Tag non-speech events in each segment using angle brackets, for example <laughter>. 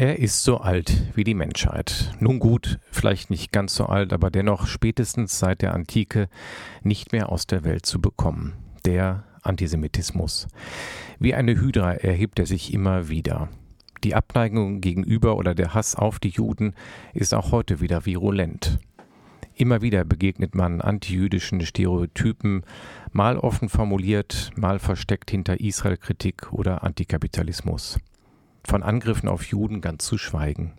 Er ist so alt wie die Menschheit. Nun gut, vielleicht nicht ganz so alt, aber dennoch spätestens seit der Antike nicht mehr aus der Welt zu bekommen. Der Antisemitismus. Wie eine Hydra erhebt er sich immer wieder. Die Abneigung gegenüber oder der Hass auf die Juden ist auch heute wieder virulent. Immer wieder begegnet man antijüdischen Stereotypen, mal offen formuliert, mal versteckt hinter Israel-Kritik oder Antikapitalismus. Von Angriffen auf Juden ganz zu schweigen.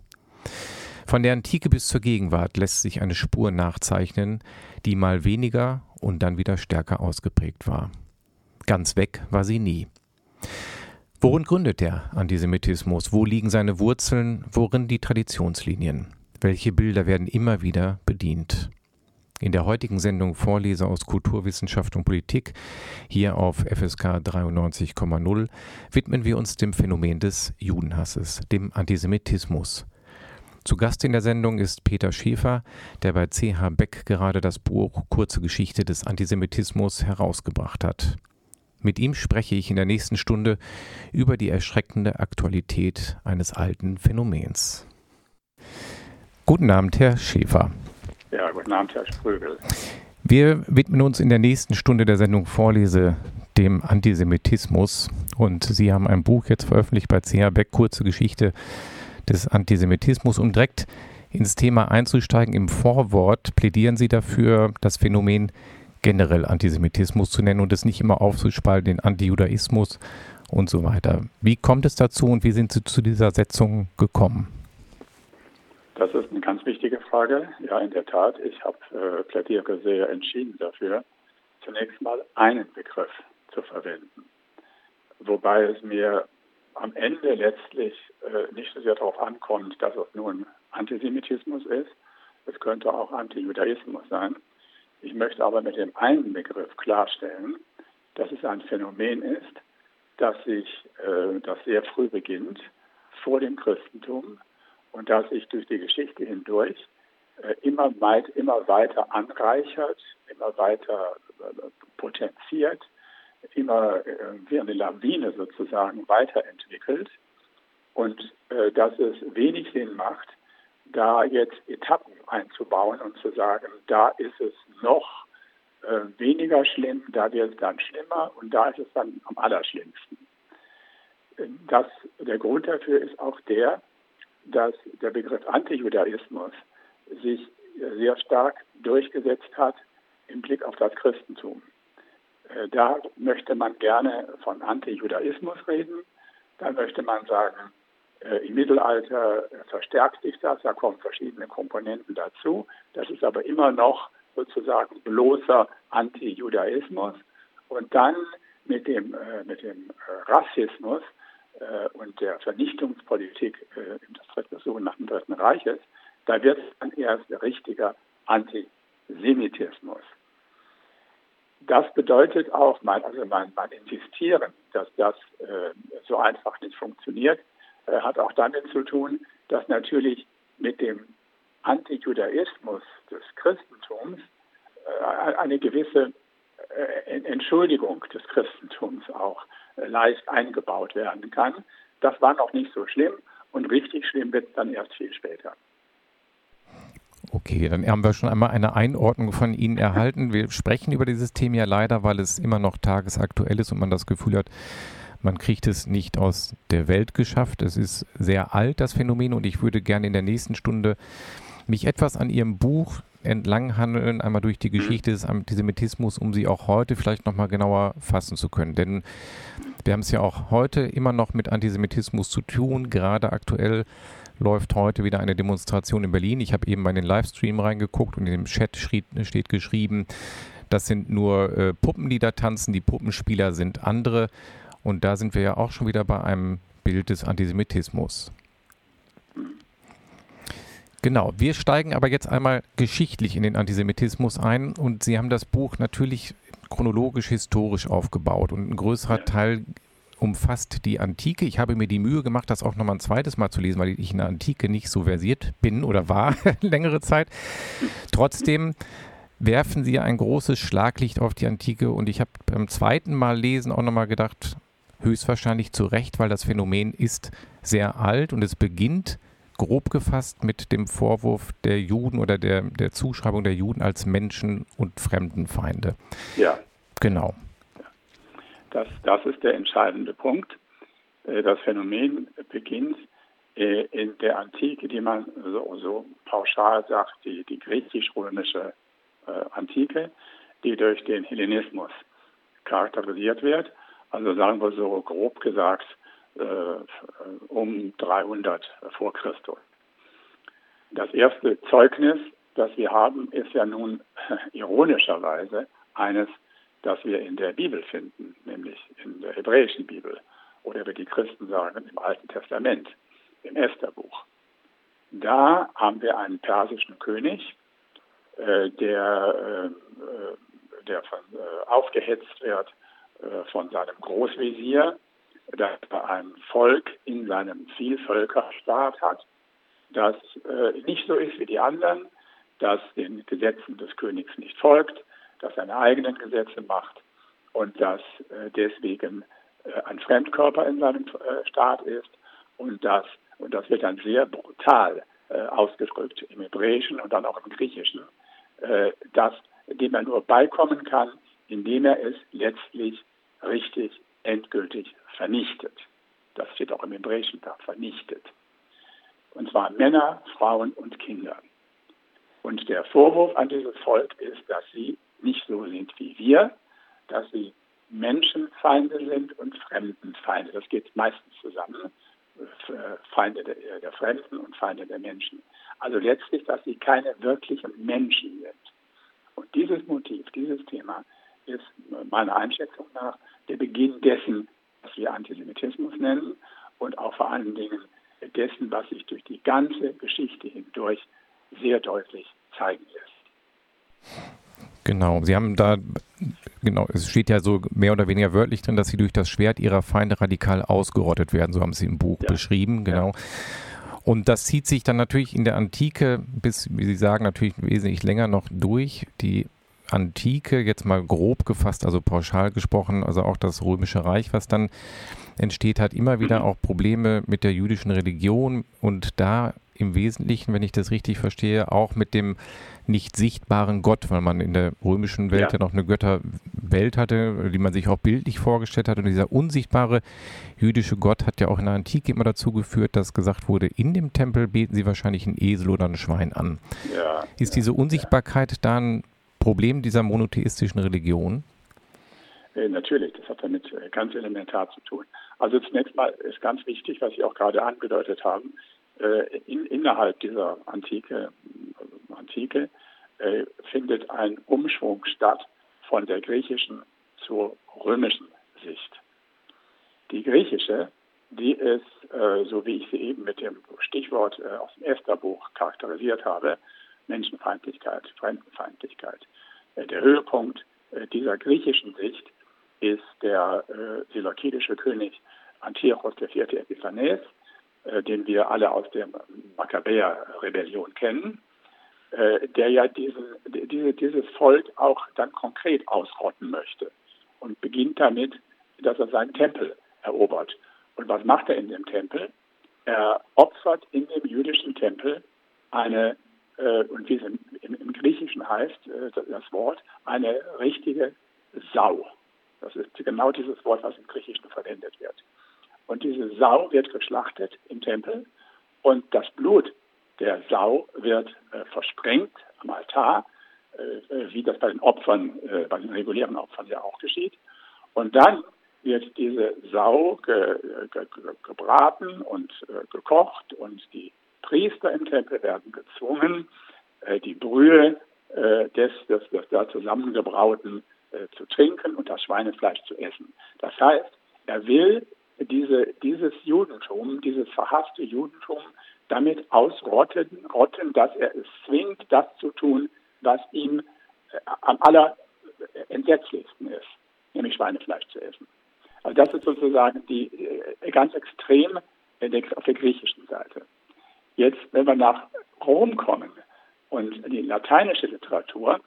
Von der Antike bis zur Gegenwart lässt sich eine Spur nachzeichnen, die mal weniger und dann wieder stärker ausgeprägt war. Ganz weg war sie nie. Worin gründet der Antisemitismus? Wo liegen seine Wurzeln? Worin die Traditionslinien? Welche Bilder werden immer wieder bedient? In der heutigen Sendung Vorleser aus Kulturwissenschaft und Politik, hier auf FSK 93,0, widmen wir uns dem Phänomen des Judenhasses, dem Antisemitismus. Zu Gast in der Sendung ist Peter Schäfer, der bei CH Beck gerade das Buch Kurze Geschichte des Antisemitismus herausgebracht hat. Mit ihm spreche ich in der nächsten Stunde über die erschreckende Aktualität eines alten Phänomens. Guten Abend, Herr Schäfer. Ja, guten Abend, Herr Sprögel. Wir widmen uns in der nächsten Stunde der Sendung Vorlese dem Antisemitismus. Und Sie haben ein Buch jetzt veröffentlicht bei CH Beck, kurze Geschichte des Antisemitismus. Um direkt ins Thema einzusteigen, im Vorwort plädieren Sie dafür, das Phänomen generell Antisemitismus zu nennen und es nicht immer aufzuspalten in Antijudaismus und so weiter. Wie kommt es dazu und wie sind Sie zu dieser Setzung gekommen? Das ist eine ganz wichtige Frage. Ja, in der Tat. Ich habe äh, plädiere sehr entschieden dafür, zunächst mal einen Begriff zu verwenden. Wobei es mir am Ende letztlich äh, nicht so sehr darauf ankommt, dass es nun Antisemitismus ist. Es könnte auch Antijudaismus sein. Ich möchte aber mit dem einen Begriff klarstellen, dass es ein Phänomen ist, das sich, äh, das sehr früh beginnt, vor dem Christentum und das sich durch die Geschichte hindurch äh, immer, weit, immer weiter anreichert, immer weiter äh, potenziert, immer äh, wie eine Lawine sozusagen weiterentwickelt und dass es wenig Sinn macht, da jetzt Etappen einzubauen und zu sagen, da ist es noch weniger schlimm, da wird es dann schlimmer und da ist es dann am allerschlimmsten. Das, der Grund dafür ist auch der, dass der Begriff Antijudaismus sich sehr stark durchgesetzt hat im Blick auf das Christentum. Äh, da möchte man gerne von Antijudaismus reden. Da möchte man sagen, äh, Im Mittelalter verstärkt sich das, da kommen verschiedene Komponenten dazu. Das ist aber immer noch sozusagen bloßer Antijudaismus. Und dann mit dem, äh, mit dem Rassismus und der Vernichtungspolitik äh, des sogenannten Dritten Reiches, da wird es dann erst richtiger Antisemitismus. Das bedeutet auch, mein, also mein, mein Insistieren, dass das äh, so einfach nicht funktioniert, äh, hat auch damit zu tun, dass natürlich mit dem Antijudaismus des Christentums äh, eine gewisse äh, Entschuldigung des Christentums auch leicht eingebaut werden kann. Das war noch nicht so schlimm und richtig schlimm wird es dann erst viel später. Okay, dann haben wir schon einmal eine Einordnung von Ihnen erhalten. Wir sprechen über dieses Thema ja leider, weil es immer noch tagesaktuell ist und man das Gefühl hat, man kriegt es nicht aus der Welt geschafft. Es ist sehr alt, das Phänomen, und ich würde gerne in der nächsten Stunde mich etwas an Ihrem Buch entlanghandeln, einmal durch die Geschichte des Antisemitismus, um sie auch heute vielleicht nochmal genauer fassen zu können. Denn wir haben es ja auch heute immer noch mit Antisemitismus zu tun. Gerade aktuell läuft heute wieder eine Demonstration in Berlin. Ich habe eben bei den Livestream reingeguckt und in dem Chat steht geschrieben, das sind nur äh, Puppen, die da tanzen, die Puppenspieler sind andere. Und da sind wir ja auch schon wieder bei einem Bild des Antisemitismus. Genau, wir steigen aber jetzt einmal geschichtlich in den Antisemitismus ein und Sie haben das Buch natürlich chronologisch historisch aufgebaut und ein größerer Teil umfasst die Antike. Ich habe mir die Mühe gemacht, das auch nochmal ein zweites Mal zu lesen, weil ich in der Antike nicht so versiert bin oder war <laughs> längere Zeit. Trotzdem werfen Sie ein großes Schlaglicht auf die Antike und ich habe beim zweiten Mal lesen auch nochmal gedacht, höchstwahrscheinlich zu Recht, weil das Phänomen ist sehr alt und es beginnt grob gefasst mit dem Vorwurf der Juden oder der, der Zuschreibung der Juden als Menschen- und Fremdenfeinde. Ja. Genau. Das, das ist der entscheidende Punkt. Äh, das Phänomen beginnt äh, in der Antike, die man so, so pauschal sagt, die, die griechisch-römische äh, Antike, die durch den Hellenismus charakterisiert wird. Also sagen wir so grob gesagt um 300 vor Christus. Das erste Zeugnis, das wir haben, ist ja nun <laughs> ironischerweise eines das wir in der Bibel finden, nämlich in der hebräischen Bibel oder wie die Christen sagen im Alten Testament, im Estherbuch. Da haben wir einen persischen König, äh, der, äh, der von, äh, aufgehetzt wird äh, von seinem Großvezier, dass er ein Volk in seinem Vielvölkerstaat hat, das äh, nicht so ist wie die anderen, das den Gesetzen des Königs nicht folgt, das seine eigenen Gesetze macht und das äh, deswegen äh, ein Fremdkörper in seinem äh, Staat ist und das, und das wird dann sehr brutal äh, ausgedrückt im Hebräischen und dann auch im Griechischen, äh, dass, dem er nur beikommen kann, indem er es letztlich richtig endgültig vernichtet. Das steht auch im Hebräischen da, vernichtet. Und zwar Männer, Frauen und Kinder. Und der Vorwurf an dieses Volk ist, dass sie nicht so sind wie wir, dass sie Menschenfeinde sind und Fremdenfeinde. Das geht meistens zusammen. Feinde der, der, Fremden und Feinde der Menschen. Also letztlich, dass sie keine wirklichen Menschen sind. Und dieses Motiv, dieses Thema ist meiner Einschätzung nach der Beginn dessen, was wir Antisemitismus nennen und auch vor allen Dingen dessen, was sich durch die ganze Geschichte hindurch sehr deutlich zeigen lässt. Genau, Sie haben da, genau, es steht ja so mehr oder weniger wörtlich drin, dass sie durch das Schwert ihrer Feinde radikal ausgerottet werden, so haben Sie im Buch ja. beschrieben, genau. Ja. Und das zieht sich dann natürlich in der Antike bis, wie Sie sagen, natürlich wesentlich länger noch durch. Die Antike, jetzt mal grob gefasst, also pauschal gesprochen, also auch das Römische Reich, was dann entsteht, hat immer wieder mhm. auch Probleme mit der jüdischen Religion und da im Wesentlichen, wenn ich das richtig verstehe, auch mit dem nicht sichtbaren Gott, weil man in der römischen Welt ja, ja noch eine Götterwelt hatte, die man sich auch bildlich vorgestellt hat. Und dieser unsichtbare jüdische Gott hat ja auch in der Antike immer dazu geführt, dass gesagt wurde, in dem Tempel beten sie wahrscheinlich ein Esel oder ein Schwein an. Ja, Ist diese Unsichtbarkeit da ein Problem dieser monotheistischen Religion? Äh, natürlich, das hat damit äh, ganz elementar zu tun. Also zunächst mal ist ganz wichtig, was Sie auch gerade angedeutet haben, äh, in, innerhalb dieser Antike, Antike äh, findet ein Umschwung statt von der griechischen zur römischen Sicht. Die griechische, die ist, äh, so wie ich sie eben mit dem Stichwort äh, aus dem Estherbuch charakterisiert habe, Menschenfeindlichkeit, Fremdenfeindlichkeit. Äh, der Höhepunkt äh, dieser griechischen Sicht ist der äh, seleukidische König Antiochos IV. Epiphanes, äh, den wir alle aus der Makkabäer-Rebellion kennen, äh, der ja diesen, diese, dieses Volk auch dann konkret ausrotten möchte und beginnt damit, dass er seinen Tempel erobert. Und was macht er in dem Tempel? Er opfert in dem jüdischen Tempel eine, und wie es im, im, im Griechischen heißt, äh, das Wort, eine richtige Sau. Das ist genau dieses Wort, was im Griechischen verwendet wird. Und diese Sau wird geschlachtet im Tempel und das Blut der Sau wird äh, versprengt am Altar, äh, äh, wie das bei den Opfern, äh, bei den regulären Opfern ja auch geschieht. Und dann wird diese Sau ge, ge, gebraten und äh, gekocht und die Priester im Tempel werden gezwungen, äh, die Brühe des, des, des da zusammengebrauten zu trinken und das Schweinefleisch zu essen. Das heißt, er will diese, dieses Judentum, dieses verhasste Judentum, damit ausrotten, rotten, dass er es zwingt, das zu tun, was ihm äh, am allerentsetzlichsten ist, nämlich Schweinefleisch zu essen. Also das ist sozusagen die äh, ganz extrem auf der griechischen Seite. Jetzt, wenn wir nach Rom kommen und die lateinische Literatur,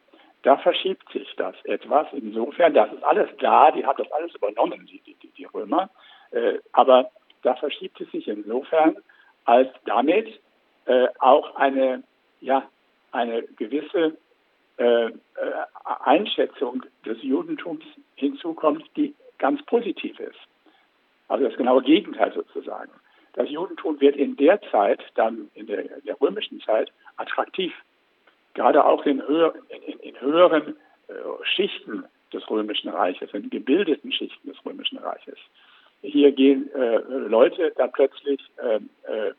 da verschiebt sich das etwas. Insofern, das ist alles da, die hat das alles übernommen, die, die, die Römer. Äh, aber da verschiebt es sich insofern, als damit äh, auch eine, ja, eine gewisse äh, äh Einschätzung des Judentums hinzukommt, die ganz positiv ist. Also das genaue Gegenteil sozusagen. Das Judentum wird in der Zeit, dann in der, in der römischen Zeit, attraktiv. Gerade auch in, höher, in, in höheren äh, Schichten des Römischen Reiches, in gebildeten Schichten des Römischen Reiches. Hier gehen äh, Leute dann plötzlich, äh, äh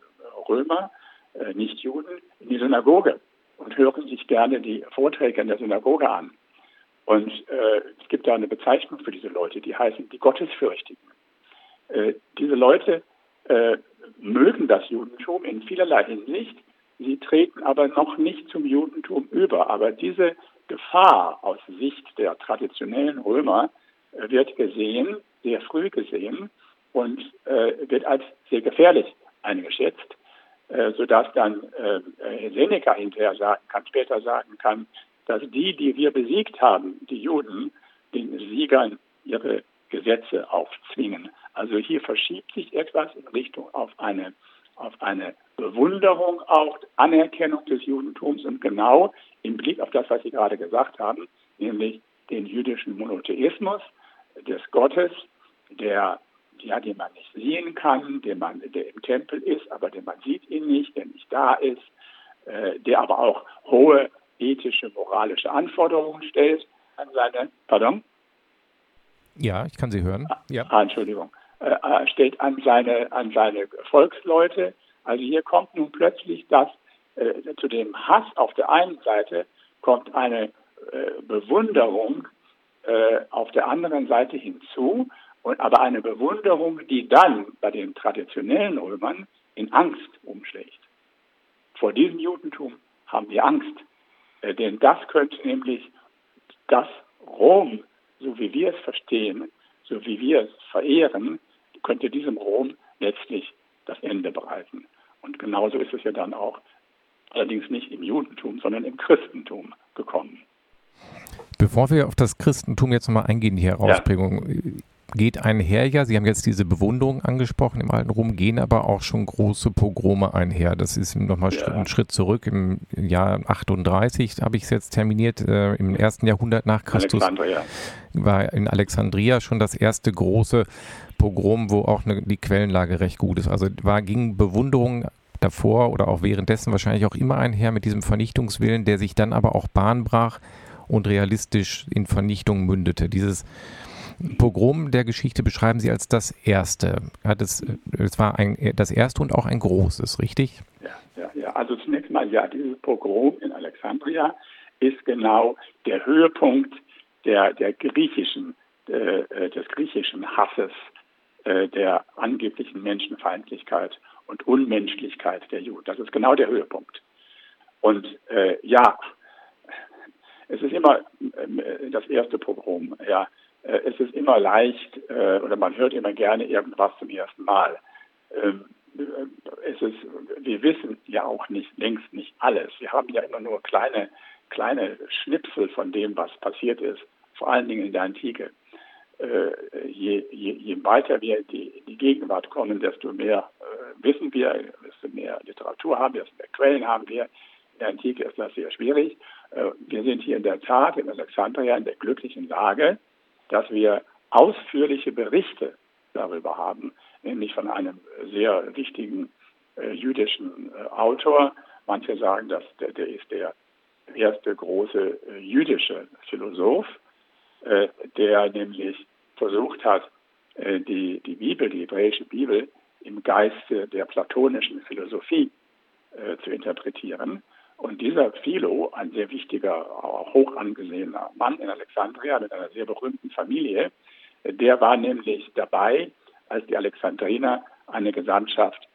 Römer, äh, nicht Juden, in die Synagoge und hören sich gerne die Vorträge in der Synagoge an. Und äh, es gibt da eine Bezeichnung für diese Leute, die heißen die Gottesfürchtigen. Äh, diese Leute äh, mögen das Judentum in vielerlei Hinsicht, sie treten aber noch nicht zum Judentum über. Aber diese Gefahr aus Sicht der traditionellen Römer äh, wird gesehen, sehr früh gesehen und äh, wird als sehr gefährlich eingeschätzt, äh, sodass dann äh, Seneca hinterher sagen kann, später sagen kann, dass die, die wir besiegt haben, die Juden, den Siegern ihre Gesetze aufzwingen. Also hier verschiebt sich etwas in Richtung auf eine, auf eine Bewunderung, auch Anerkennung des Judentums und genau im Blick auf das, was Sie gerade gesagt haben, nämlich den jüdischen Monotheismus des Gottes, der ja, den man nicht sehen kann, den man, der im Tempel ist, aber den man sieht ihn nicht, der nicht da ist, äh, der aber auch hohe ethische, moralische Anforderungen stellt an seine, pardon? Ja, ich kann Sie hören. Ja. Ah, Entschuldigung. Äh, stellt an seine, an seine Volksleute. Also hier kommt nun plötzlich das, äh, zu dem Hass auf der einen Seite kommt eine äh, Bewunderung äh, auf der anderen Seite hinzu, und, aber eine Bewunderung, die dann bei den traditionellen Römern in Angst umschlägt. Vor diesem Judentum haben wir Angst. Äh, denn das könnte nämlich das Rom, so wie wir es verstehen, so wie wir es verehren, könnte diesem Rom letztlich das Ende bereiten. Und genauso ist es ja dann auch allerdings nicht im Judentum, sondern im Christentum gekommen. Bevor wir auf das Christentum jetzt nochmal eingehen, die Herausprägung, ja geht einher ja, Sie haben jetzt diese Bewunderung angesprochen im alten Rom, gehen aber auch schon große Pogrome einher. Das ist nochmal ja. ein Schritt zurück. Im Jahr 38 habe ich es jetzt terminiert, äh, im ersten Jahrhundert nach Christus war in Alexandria schon das erste große Pogrom, wo auch eine, die Quellenlage recht gut ist. Also war, ging Bewunderung davor oder auch währenddessen wahrscheinlich auch immer einher mit diesem Vernichtungswillen, der sich dann aber auch Bahn brach und realistisch in Vernichtung mündete. Dieses Pogrom der Geschichte beschreiben Sie als das erste. Es, es war ein, das erste und auch ein großes, richtig? Ja, ja, ja. Also zunächst mal, ja, dieses Pogrom in Alexandria ist genau der Höhepunkt der, der griechischen, äh, äh des griechischen Hasses, äh, der angeblichen Menschenfeindlichkeit und Unmenschlichkeit der Juden. Das ist genau der Höhepunkt. Und äh, ja, es ist immer äh, das erste Pogrom, ja. Äh, es ist immer leicht äh, oder man hört immer gerne irgendwas zum ersten Mal. Ähm, äh, es ist, wir wissen ja auch nicht längst nicht alles. Wir haben ja immer nur kleine, kleine Schnipsel von dem, was passiert ist, vor allen Dingen in der Antike. Je, je, je weiter wir die, in die Gegenwart kommen, desto mehr wissen wir, desto mehr Literatur haben wir, desto mehr Quellen haben wir. In der Antike ist das sehr schwierig. wir sind hier in der Tat in Alexandria in der glücklichen Lage, dass wir ausführliche Berichte darüber haben, nämlich von einem sehr wichtigen äh, jüdischen äh, Autor. Manche sagen, dass der, der ist der erste große äh, jüdische Philosoph, äh, der nämlich versucht hat, äh, die, die Bibel, die hebräische Bibel, im Geiste der platonischen Philosophie äh, zu interpretieren. Und dieser Philo, ein sehr wichtiger, hoch angesehener Mann in Alexandria mit einer sehr berühmten Familie, der war nämlich dabei, als die Alexandriner eine Gesandtschaft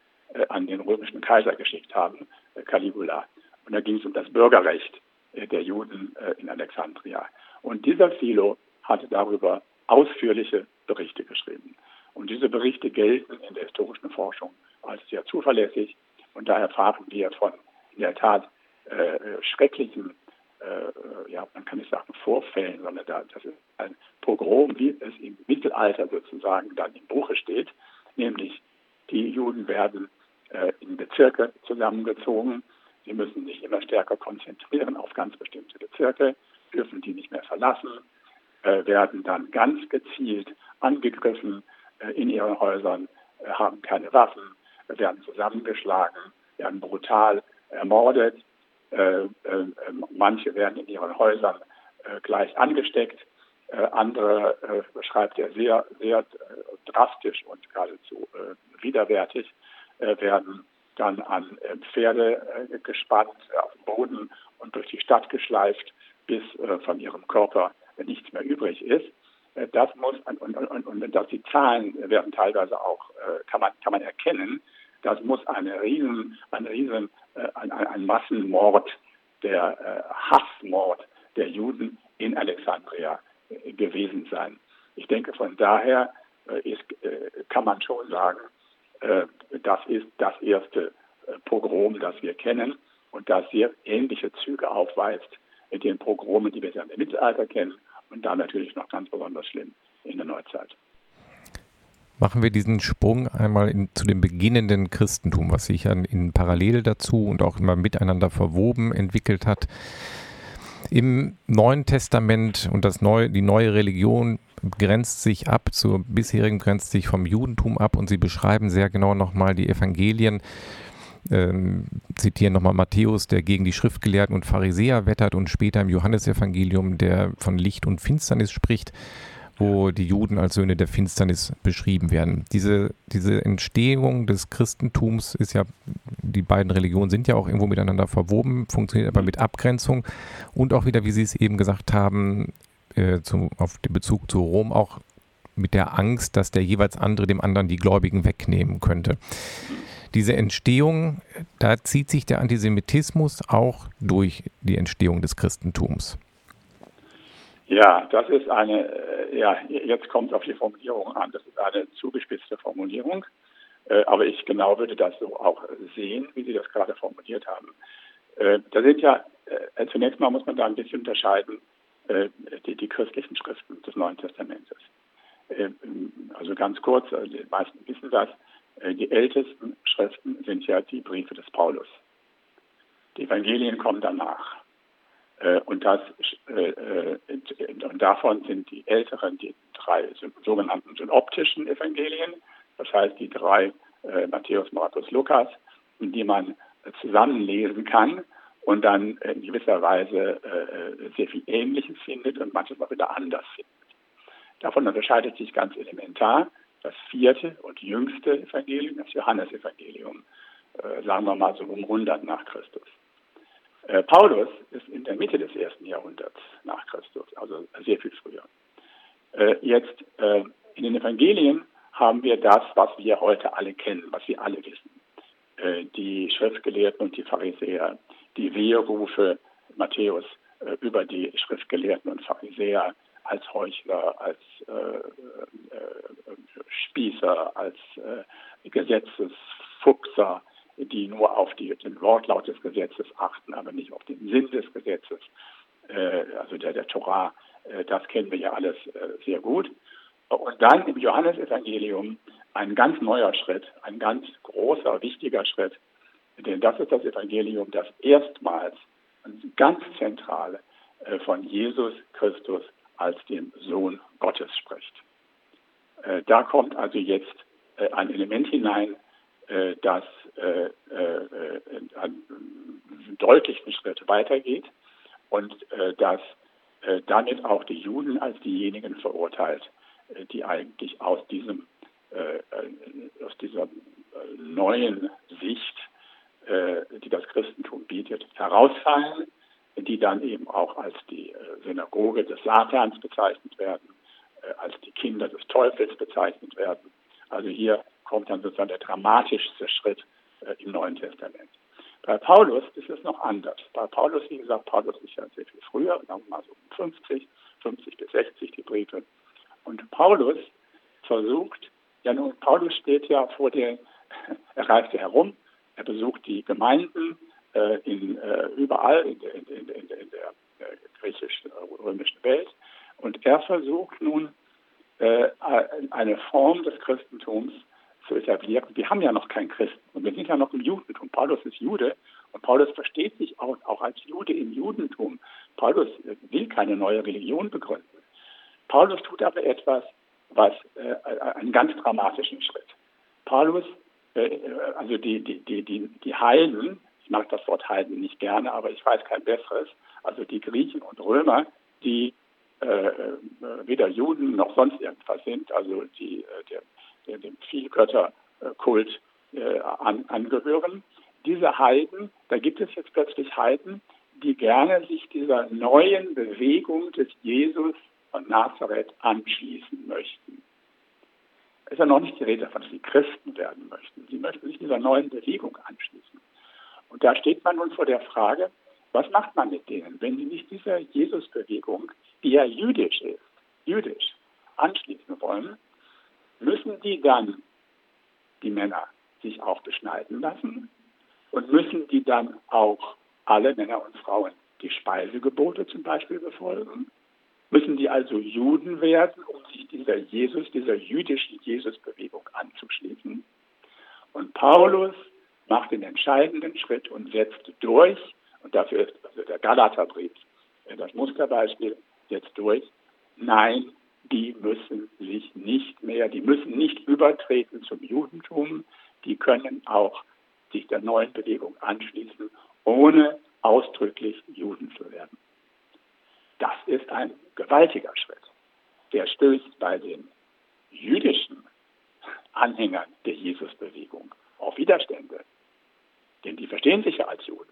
an den römischen Kaiser geschickt haben, Caligula. Und da ging es um das Bürgerrecht der Juden in Alexandria. Und dieser Philo hatte darüber ausführliche Berichte geschrieben. Und diese Berichte gelten in der historischen Forschung als sehr zuverlässig. Und da erfahren wir von in der Tat äh, schrecklichen, äh, ja, man kann nicht sagen Vorfällen, sondern da, das ist ein Pogrom, wie es im Mittelalter sozusagen dann im Buche steht, nämlich die Juden werden äh, in Bezirke zusammengezogen. Sie müssen sich immer stärker konzentrieren auf ganz bestimmte Bezirke, dürfen die nicht mehr verlassen, äh, werden dann ganz gezielt angegriffen äh, in ihren Häusern, haben keine Waffen, werden zusammengeschlagen, werden brutal ermordet. Äh, manche werden in ihren Häusern gleich angesteckt. andere beschreibt er sehr, sehr drastisch und geradezu widerwärtig, werden dann an Pferde gespannt, auf dem Boden und durch die Stadt geschleift, bis von ihrem Körper nichts mehr übrig ist. Das muss und, und, und, und dass die Zahlen werden teilweise auch kann man kann man erkennen. Das muss eine riesen, ein riesen, äh, ein, ein, Massenmord, der äh, Hassmord der Juden in Alexandria äh, gewesen sein. Ich denke, von daher äh, ist, kann man schon sagen, das ist das erste Pogrom, das wir kennen und das sehr ähnliche Züge aufweist mit den Pogromen, die wir ja im Mittelalter kennen und da natürlich noch ganz besonders schlimm in der Neuzeit. Machen wir diesen Sprung einmal in, zu dem beginnenden Christentum, was sich ja in Parallel dazu und auch immer miteinander verwoben entwickelt hat. Im Neuen Testament und das neue, die neue Religion grenzt sich ab, zur bisherigen grenzt sich vom Judentum ab und sie beschreiben sehr genau nochmal die Evangelien, ähm, zitieren nochmal Matthäus, der gegen die Schriftgelehrten und Pharisäer wettert und später im Johannesevangelium, der von Licht und Finsternis spricht wo die Juden als Söhne der Finsternis beschrieben werden. Diese, diese Entstehung des Christentums ist ja, die beiden Religionen sind ja auch irgendwo miteinander verwoben, funktioniert aber mit Abgrenzung und auch wieder, wie Sie es eben gesagt haben, äh, zum, auf den Bezug zu Rom auch mit der Angst, dass der jeweils andere dem anderen die Gläubigen wegnehmen könnte. Diese Entstehung, da zieht sich der Antisemitismus auch durch die Entstehung des Christentums. Ja, das ist eine, äh, ja, jetzt kommt auf die Formulierung an. Das ist eine zugespitzte Formulierung. Äh, aber ich genau würde das so auch sehen, wie Sie das gerade formuliert haben. Äh, da sind ja, zunächst mal muss man da ein bisschen unterscheiden, die, die christlichen Schriften des Neuen Testamentes. Also ganz kurz, die meisten wissen das, die ältesten Schriften sind ja die Briefe des Paulus. Die Evangelien kommen danach. Äh, und, das, äh, äh, und davon sind die älteren, die drei sogenannten synoptischen Evangelien, das heißt die drei Matthäus, Markus, Lukas, die man zusammenlesen kann und dann in gewisser Weise sehr viel Ähnliches findet und manches auch wieder anders findet. Davon unterscheidet sich ganz elementar das vierte und jüngste Evangelium, das Johannesevangelium, sagen wir mal so um 100 nach Christus. Äh, Paulus ist in der Mitte des ersten Jahrhunderts nach Christus, also sehr viel früher. Äh, jetzt äh, in den Evangelien haben wir das, was wir heute alle kennen, was wir alle wissen. Äh, die Schriftgelehrten und die Pharisäer, die Weherufe Matthäus äh, über die Schriftgelehrten und Pharisäer als Heuchler, als Spießer, als Gesetzesfuchser, die nur auf die, den Wortlaut des Gesetzes achten, aber nicht auf den Sinn des Gesetzes, äh, also der, der Torah. Äh, das kennen wir ja alles äh, sehr gut. Und dann im Johannesevangelium ein ganz neuer Schritt, ein ganz großer, wichtiger Schritt, denn das ist das Evangelium, das erstmals ganz zentral äh, von Jesus Christus als dem Sohn Gottes spricht. Äh, da kommt also jetzt äh, ein Element hinein, das äh, äh, einen deutlichen Schritt weitergeht und dass damit auch die Juden als diejenigen verurteilt, die eigentlich aus diesem aus dieser neuen Sicht, die das Christentum bietet, herausfallen, die dann eben auch als die Synagoge des Satans bezeichnet werden, als die Kinder des Teufels bezeichnet werden. Also hier kommt dann sozusagen der dramatischste Schritt äh, im Neuen Testament. Bei Paulus ist es noch anders. Bei Paulus, wie gesagt, Paulus ist ja sehr viel früher, sagen wir mal so 50, 50 bis 60 die Briefe. Und Paulus versucht, ja nun, Paulus steht ja vor der, <laughs> er reist herum, er besucht die Gemeinden äh, in, äh, überall in der, in, in, in der, der äh, griechisch-römischen Welt und er versucht nun äh, eine Form des Christentums zu etablieren. Wir haben ja noch keinen Christen und wir sind ja noch im Judentum. Paulus ist Jude und Paulus versteht sich auch, auch als Jude im Judentum. Paulus will keine neue Religion begründen. Paulus tut aber etwas, was äh, einen ganz dramatischen Schritt. Paulus, äh, also die, die, die, die, die Heiden, ich mag das Wort Heiden nicht gerne, aber ich weiß kein besseres, also die Griechen und Römer, die äh, äh weder Juden noch sonst irgendwas sind, also die äh, der, dem Vielgötterkult äh, an, angehören. Diese Heiden, da gibt es jetzt plötzlich Heiden, die gerne sich dieser neuen Bewegung des Jesus von Nazareth anschließen möchten. Es ist ja noch nicht die Rede davon, dass sie Christen werden möchten. Sie möchten sich dieser neuen Bewegung anschließen. Und da steht man nun vor der Frage, was macht man mit denen, wenn sie nicht dieser Jesus-Bewegung, die ja jüdisch ist, jüdisch, anschließen wollen? Müssen die dann, die Männer, sich auch beschneiden lassen? Und müssen die dann auch alle Männer und Frauen die Speisegebote zum Beispiel befolgen? Müssen die also Juden werden, um sich dieser Jesus, dieser jüdischen Jesus-Bewegung anzuschließen? Und Paulus macht den entscheidenden Schritt und setzt durch, und dafür ist also der Galaterbrief das Musterbeispiel, setzt durch, nein, die müssen sich nicht mehr, die müssen nicht übertreten zum Judentum, die können auch sich der neuen Bewegung anschließen, ohne ausdrücklich Juden zu werden. Das ist ein gewaltiger Schritt. Der stößt bei den jüdischen Anhängern der Jesusbewegung auf Widerstände. Denn die verstehen sich ja als Juden.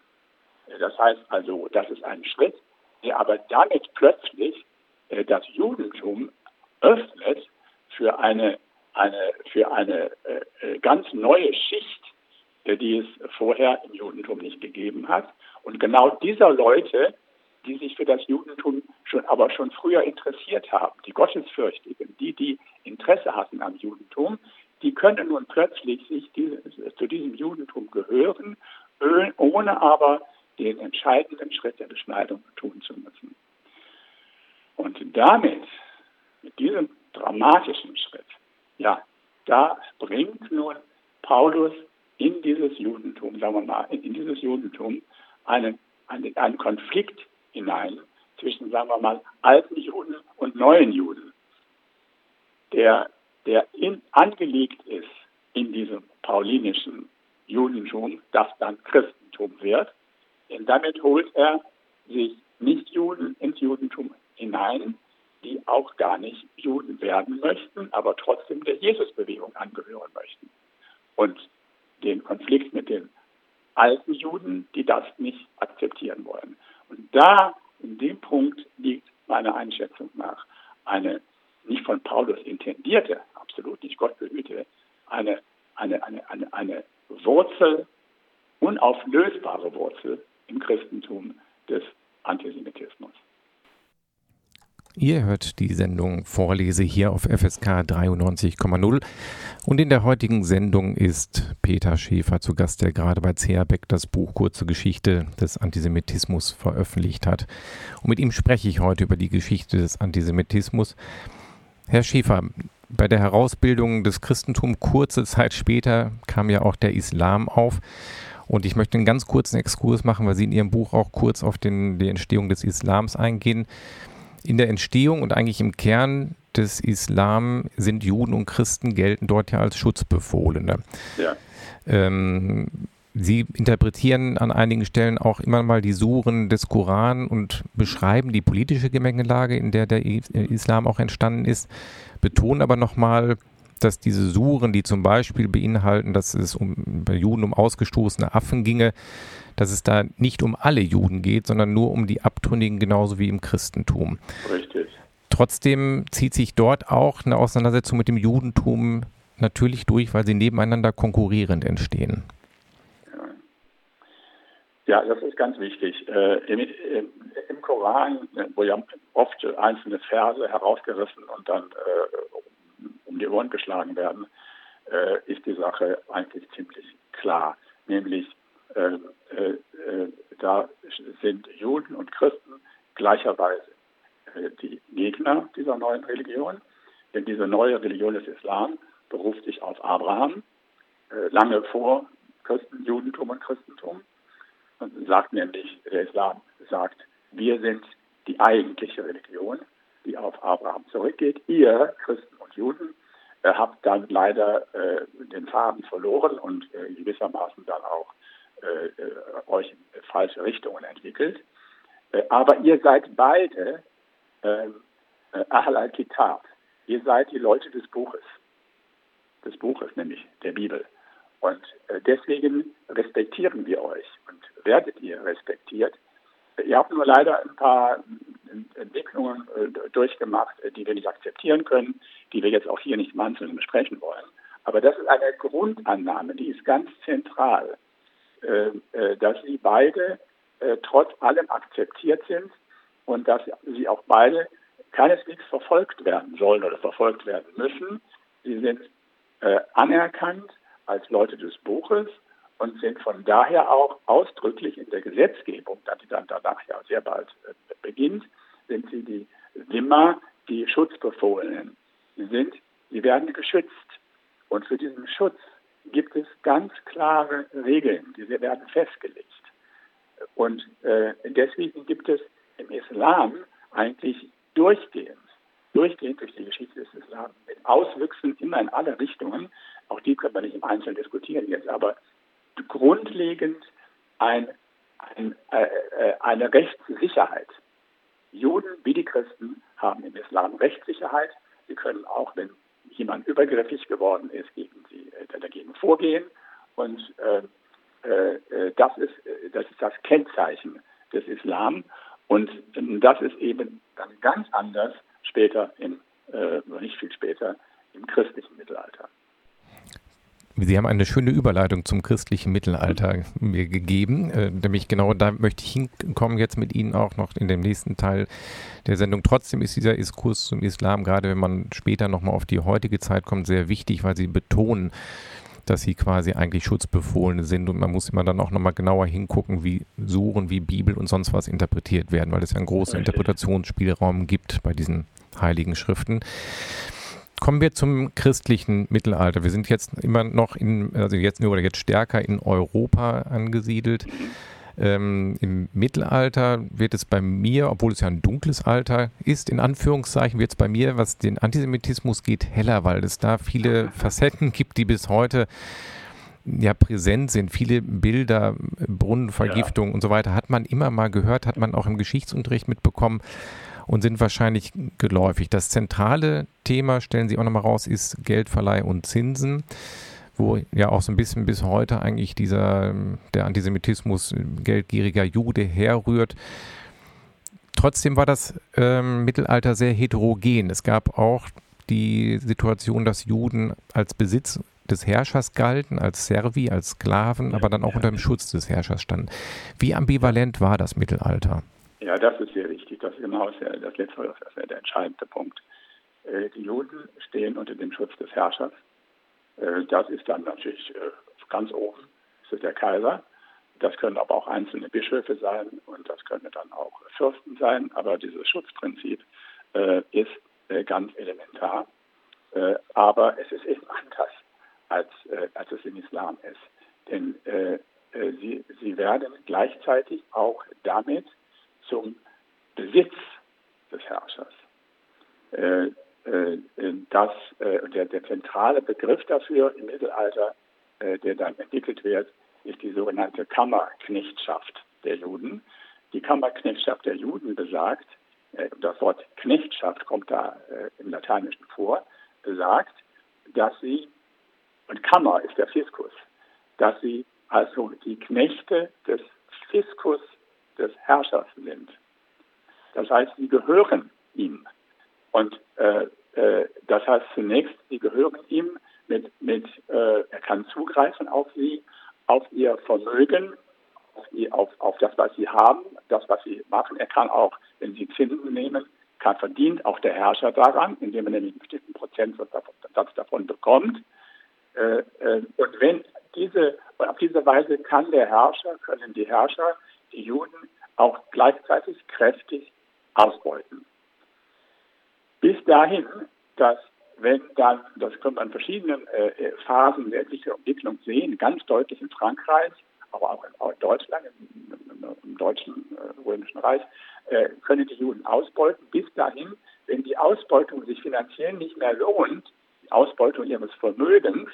Das heißt also, das ist ein Schritt, der aber damit plötzlich äh, das Judentum öffnet für eine, eine, für eine äh, äh ganz neue Schicht, äh, die es vorher im Judentum nicht gegeben hat. Und genau dieser Leute die sich für das Judentum schon, aber schon früher interessiert haben. Die Gottesfürchtigen, die, die Interesse hatten am Judentum, die können nun plötzlich sich diese, zu diesem Judentum gehören, ohne aber den entscheidenden Schritt der Beschneidung tun zu müssen. Und damit, mit diesem dramatischen Schritt, ja, da bringt nun Paulus in dieses Judentum, sagen wir mal, in dieses Judentum einen, einen, einen Konflikt hinein zwischen, sagen wir mal, alten Juden und neuen Juden, der, der in, angelegt ist in diesem paulinischen Judentum, das dann Christentum wird. Denn damit holt er sich Nicht-Juden ins Judentum hinein, die auch gar nicht Juden werden möchten, aber trotzdem der Jesusbewegung angehören möchten. Und den Konflikt mit den alten Juden, die das nicht akzeptieren wollen. Und da, in dem Punkt, liegt meiner Einschätzung nach eine nicht von Paulus intendierte, absolut nicht Gott behüte, eine, eine, eine, eine, eine Wurzel, unauflösbare Wurzel im Christentum des Antisemitismus. Ihr hört die Sendung Vorlese hier auf FSK 93,0 und in der heutigen Sendung ist Peter Schäfer zu Gast, der gerade bei CH Beck das Buch Kurze Geschichte des Antisemitismus veröffentlicht hat. Und mit ihm spreche ich heute über die Geschichte des Antisemitismus. Herr Schäfer, bei der Herausbildung des Christentums kurze Zeit später kam ja auch der Islam auf. Und ich möchte einen ganz kurzen Exkurs machen, weil Sie in Ihrem Buch auch kurz auf den, die Entstehung des Islams eingehen in der Entstehung und eigentlich im Kern des Islam sind Juden und Christen gelten dort ja als Schutzbefohlene. Ja. Ähm, Sie interpretieren an einigen Stellen auch immer mal die Suren des Koran und beschreiben die politische Gemengelage, in der der Islam auch entstanden ist, betonen aber nochmal, dass diese Suren, die zum Beispiel beinhalten, dass es um, bei Juden um ausgestoßene Affen ginge, dass es da nicht um alle Juden geht, sondern nur um die Abtrünnigen, genauso wie im Christentum. Richtig. Trotzdem zieht sich dort auch eine Auseinandersetzung mit dem Judentum natürlich durch, weil sie nebeneinander konkurrierend entstehen. Ja, das ist ganz wichtig. Äh, im, im, im, Koran, wo ja oft einzelne Verse herausgerissen und dann äh, um die Ohren geschlagen werden, äh, ist die Sache eigentlich ziemlich klar. Nämlich, äh, äh, da sind Juden und Christen gleicherweise äh, die Gegner dieser neuen Religion. Denn diese neue Religion des Islam beruft sich auf Abraham, lange vor Christen, Judentum und Christentum und sagt nämlich, der Islam sagt, wir sind die eigentliche Religion, die auf Abraham zurückgeht. Ihr, Christen und Juden, äh, habt dann leider äh, den Faden verloren und äh, gewissermaßen dann auch äh, äh, euch in falsche Richtungen entwickelt. Äh, aber ihr seid beide Ahl al-Kitab. Ihr seid die Leute des Buches. Des Buches, nämlich der Bibel. Und deswegen respektieren wir euch und werdet ihr respektiert. Ihr habt nur leider ein paar Entwicklungen äh, durchgemacht, äh, die wir nicht akzeptieren können, die wir jetzt auch hier nicht im Einzelnen besprechen wollen. Aber das ist eine Grundannahme, die ist ganz zentral, äh, dass sie beide trotz allem akzeptiert sind und dass sie auch beide keineswegs verfolgt werden sollen oder verfolgt werden müssen. Sie sind anerkannt als Leute des Buches und sind von daher auch ausdrücklich in der Gesetzgebung, die dann danach ja sehr bald äh, beginnt, sind sie die Wimmer, die Schutzbefohlenen. Sie sind, sie werden geschützt. Und für diesen Schutz gibt es ganz klare Regeln, die werden festgelegt. Und äh, deswegen gibt es im Islam eigentlich durchgehend, durchgehend durch die Geschichte des Islam, mit Auswüchsen immer in alle Richtungen, auch die können wir nicht im Einzelnen diskutieren jetzt, aber grundlegend ein, ein, äh, äh, eine Rechtssicherheit. Juden wie die Christen haben im Islam Rechtssicherheit. Sie können auch, wenn jemand übergriffig geworden ist, gegen sie, äh, dagegen vorgehen. Und äh, äh, das, ist, das ist das Kennzeichen des Islam. Und das ist eben dann ganz anders später, im, nicht viel später, im christlichen Mittelalter. Sie haben eine schöne Überleitung zum christlichen Mittelalter mir gegeben, äh, nämlich genau da möchte ich hinkommen jetzt mit Ihnen auch noch in dem nächsten Teil der Sendung. Trotzdem ist dieser Diskurs zum Islam, gerade wenn man später nochmal auf die heutige Zeit kommt, sehr wichtig, weil Sie betonen, dass sie quasi eigentlich Schutzbefohlene sind und man muss immer dann auch nochmal genauer hingucken, wie Suren, wie Bibel und sonst was interpretiert werden, weil es ja einen großen Interpretationsspielraum gibt bei diesen heiligen Schriften. Kommen wir zum christlichen Mittelalter. Wir sind jetzt immer noch in, also jetzt oder jetzt stärker in Europa angesiedelt. Ähm, Im Mittelalter wird es bei mir, obwohl es ja ein dunkles Alter ist, in Anführungszeichen, wird es bei mir, was den Antisemitismus geht, heller, weil es da viele Facetten <laughs> gibt, die bis heute ja präsent sind. Viele Bilder, Brunnenvergiftung ja. und so weiter hat man immer mal gehört, hat man auch im Geschichtsunterricht mitbekommen und sind wahrscheinlich geläufig. Das zentrale Thema, stellen Sie auch nochmal raus, ist Geldverleih und Zinsen wo ja auch so ein bisschen bis heute eigentlich dieser der Antisemitismus geldgieriger Jude herrührt. Trotzdem war das ähm, Mittelalter sehr heterogen. Es gab auch die Situation, dass Juden als Besitz des Herrschers galten, als Servi, als Sklaven, aber dann auch unter dem Schutz des Herrschers standen. Wie ambivalent war das Mittelalter? Ja, das ist sehr wichtig. Das ist genau das, letzte, das ist der entscheidende Punkt. Äh, die Juden stehen unter dem Schutz des Herrschers. Äh, das ist dann natürlich äh, ganz oben, das ist der Kaiser. Das können aber auch einzelne Bischöfe sein und das können dann auch Fürsten sein. Aber dieses Schutzprinzip ist ganz elementar. aber es ist eben anders, als, als es im Islam ist. Denn sie, sie werden gleichzeitig auch damit zum Besitz des Herrschers. Äh, äh, das, äh, der, der, zentrale Begriff dafür im Mittelalter, der dann entwickelt wird, ist die sogenannte Kammerknechtschaft der Juden. Die Kammerknechtschaft der Juden besagt, das Wort Knechtschaft kommt da im Lateinischen vor, besagt, dass sie, und Kammer ist der Fiskus, dass sie also die Knechte des Fiskus des Herrschers sind. Das heißt, sie gehören ihm. Und äh, äh, das heißt zunächst, sie gehören ihm mit, mit äh, er kann zugreifen auf sie, auf ihr Vermögen, auf, auf das, was sie haben, das, was sie machen. Er kann auch, wenn sie Zinsen nehmen, kann verdient auch der Herrscher daran, indem er nämlich einen bestimmten Prozentsatz davon bekommt. Äh, äh, und wenn diese, auf diese Weise kann der Herrscher, können die Herrscher die Juden auch gleichzeitig kräftig ausbeuten. Bis dahin, dass wenn dann, das können wir in verschiedenen äh, Phasen der Entwicklung sehen, ganz deutlich in Frankreich, aber auch in, Deutschland, im, im, im deutschen äh, römischen Reich, äh, können die Juden ausbeuten, bis dahin, wenn die Ausbeutung sich finanziell nicht mehr lohnt, die Ausbeutung ihres Vermögens,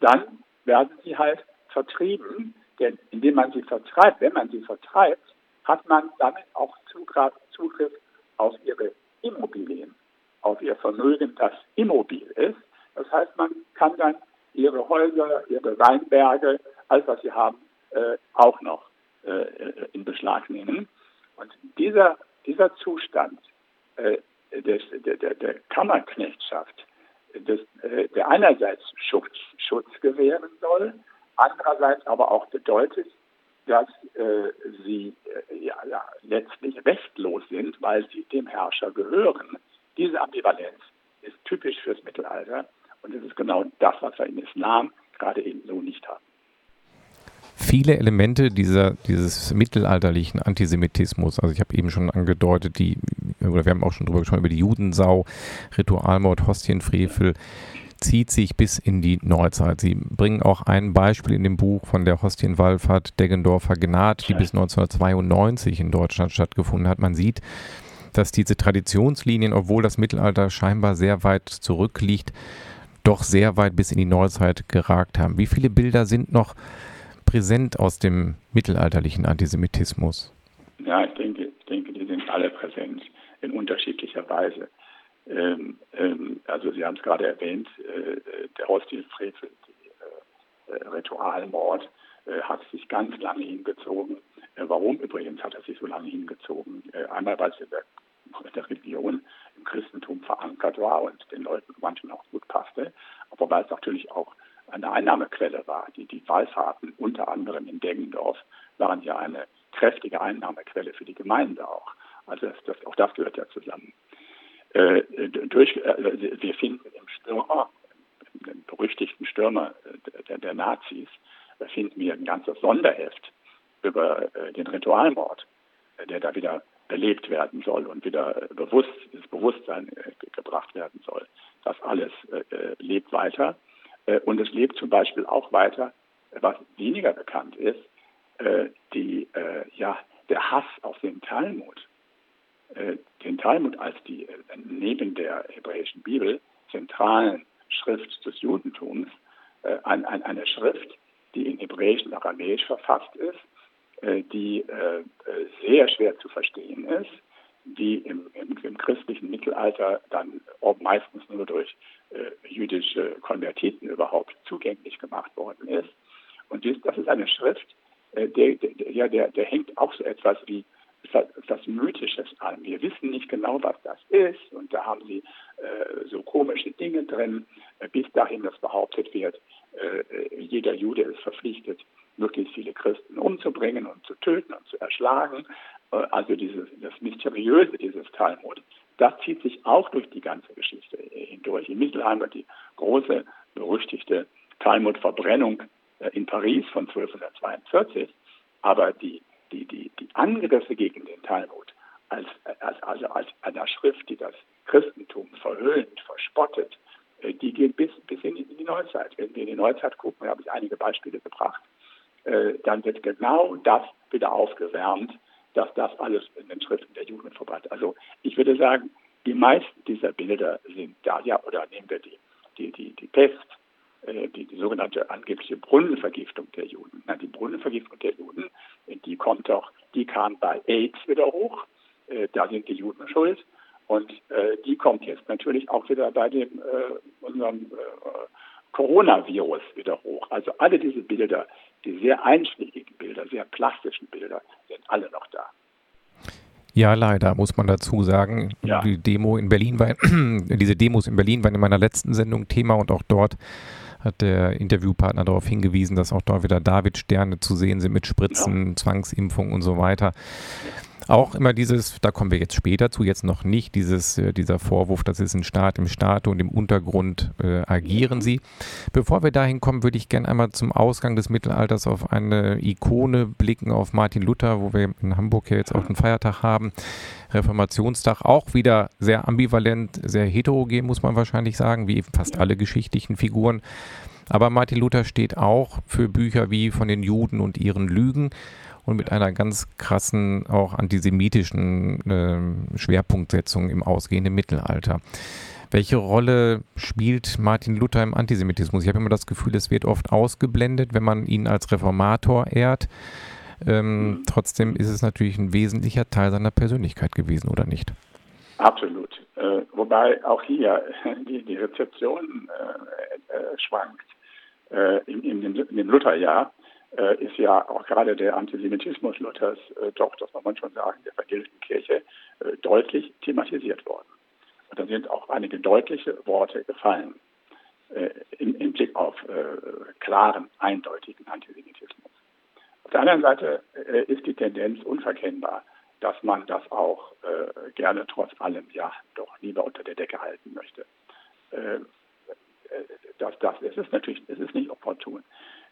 dann werden sie halt vertrieben, denn indem man sie vertreibt, wenn man sie vertreibt, hat man damit auch Zugriff auf ihre Immobilien, auf ihr Vermögen, das immobil ist. Das heißt, man kann dann ihre Häuser, ihre Weinberge, alles was sie haben, äh, auch noch äh, in Beschlag nehmen. Und dieser, dieser Zustand äh, des, der, der, der Kammerknechtschaft, des, äh, der einerseits Schutz, Schutz gewähren soll, andererseits aber auch bedeutet, dass äh, sie äh, ja, ja, letztlich rechtlos sind, weil sie dem Herrscher gehören. Diese Ambivalenz ist typisch fürs Mittelalter und es ist genau das, was wir im Islam gerade eben so nicht haben. Viele Elemente dieser, dieses mittelalterlichen Antisemitismus, also ich habe eben schon angedeutet, die, oder wir haben auch schon drüber gesprochen, über die Judensau, Ritualmord, Hostienfrevel, zieht sich bis in die Neuzeit. Sie bringen auch ein Beispiel in dem Buch von der Hostienwallfahrt Deggendorfer Gnad, die bis 1992 in Deutschland stattgefunden hat. Man sieht, dass diese Traditionslinien, obwohl das Mittelalter scheinbar sehr weit zurückliegt, doch sehr weit bis in die Neuzeit geragt haben. Wie viele Bilder sind noch präsent aus dem mittelalterlichen Antisemitismus? Ja, ich denke, ich denke, die sind alle präsent in unterschiedlicher Weise. Ähm, ähm, also Sie haben es gerade erwähnt, äh, der Hostilfrevel, äh, äh, Ritualmord äh, hat sich ganz lange hingezogen. Äh, warum übrigens hat er sich so lange hingezogen? Äh, einmal, weil es in der, in der Religion im Christentum verankert war und den Leuten manchmal auch gut passte, aber weil es natürlich auch eine Einnahmequelle war. Die, die Wallfahrten, unter anderem in Deggendorf, waren ja eine kräftige Einnahmequelle für die Gemeinde auch. Also das, das, auch das gehört ja zusammen. Äh, durch, äh, wir finden im Stürmer, im berüchtigten Stürmer äh, der, der Nazis, finden wir ein ganzes Sonderheft über äh, den Ritualmord, äh, der da wieder erlebt werden soll und wieder bewusst, ins Bewusstsein äh, gebracht werden soll. Das alles lebt weiter. und es lebt zum Beispiel auch weiter, was weniger bekannt ist, die, ja, der Hass auf den Talmud äh, den Talmud als die äh, neben der hebräischen Bibel zentralen Schrift des Judentums, äh, an, an eine Schrift, die in Hebräisch und Aramäisch verfasst ist, die sehr schwer zu verstehen ist, die im, im, im, christlichen Mittelalter dann meistens nur durch äh, jüdische Konvertiten überhaupt zugänglich gemacht worden ist. Und dies, das ist eine Schrift, äh, der, der, der, der hängt auch so etwas wie etwas Mythisches an. Wir wissen nicht genau, was das ist und da haben sie äh, so komische Dinge drin, äh, bis dahin, dass behauptet wird, äh, jeder Jude ist verpflichtet, möglichst viele Christen umzubringen und zu töten und zu erschlagen. Äh, also dieses, das Mysteriöse dieses Talmud, das zieht sich auch durch die ganze Geschichte hindurch. Im Mittelalter die große, berüchtigte Talmud-Verbrennung äh, in Paris von 1242, aber die die, die, die Angriffe gegen den Talmud als, als, also als einer Schrift, die das Christentum verhöhnt, verspottet, äh, die gehen bis, bis in, die, Neuzeit. Wenn wir in die Neuzeit gucken, da habe ich einige Beispiele gebracht, äh, dann wird genau das wieder aufgewärmt, dass das alles in den Schriften der Juden verbreitet. Also ich würde sagen, die meisten dieser Bilder sind da, ja, oder nehmen wir die, die, die, die Pest, äh, die, die sogenannte angebliche Brunnenvergiftung der Juden. Na, die Brunnenvergiftung der Juden, die kommt doch, die kam bei AIDS wieder hoch. Äh, da sind die Juden schuld. Und äh, die kommt jetzt natürlich auch wieder bei dem äh, unserem äh, Coronavirus wieder hoch. Also alle diese Bilder, die sehr einschlägigen Bilder, sehr plastischen Bilder, sind alle noch da. Ja, leider, muss man dazu sagen. Ja. Die Demo in Berlin war, <clears throat> diese Demos in Berlin waren in meiner letzten Sendung Thema und auch dort hat der Interviewpartner darauf hingewiesen, dass auch dort wieder Davidsterne zu sehen sind mit Spritzen, ja. Zwangsimpfung und so weiter. Auch immer dieses, da kommen wir jetzt später zu, jetzt noch nicht, dieses, äh, dieser Vorwurf, das ist ein Staat im Staat und im Untergrund äh, agieren sie. Bevor wir dahin kommen, würde ich gerne einmal zum Ausgang des Mittelalters auf eine Ikone blicken, auf Martin Luther, wo wir in Hamburg ja jetzt auch einen Feiertag haben. Reformationstag auch wieder sehr ambivalent, sehr heterogen, muss man wahrscheinlich sagen, wie fast alle geschichtlichen Figuren. Aber Martin Luther steht auch für Bücher wie von den Juden und ihren Lügen und mit einer ganz krassen, auch antisemitischen äh, Schwerpunktsetzung im ausgehenden Mittelalter. Welche Rolle spielt Martin Luther im Antisemitismus? Ich habe immer das Gefühl, es wird oft ausgeblendet, wenn man ihn als Reformator ehrt. Ähm, mhm. Trotzdem ist es natürlich ein wesentlicher Teil seiner Persönlichkeit gewesen, oder nicht? Absolut. Äh, wobei auch hier <laughs> die, die Rezeption äh, äh, schwankt. Äh, in, in, dem, in dem Lutherjahr äh, ist ja auch gerade der Antisemitismus Luthers äh, doch, das muss man schon sagen, der evangelischen Kirche deutlich thematisiert worden. Und da sind auch einige deutliche Worte gefallen im, im, Blick auf klaren, eindeutigen Antisemitismus. Auf der anderen Seite äh, ist die Tendenz unverkennbar, dass man das auch gerne trotz allem ja doch lieber unter der Decke halten möchte. das, das, es ist natürlich, es ist nicht opportun.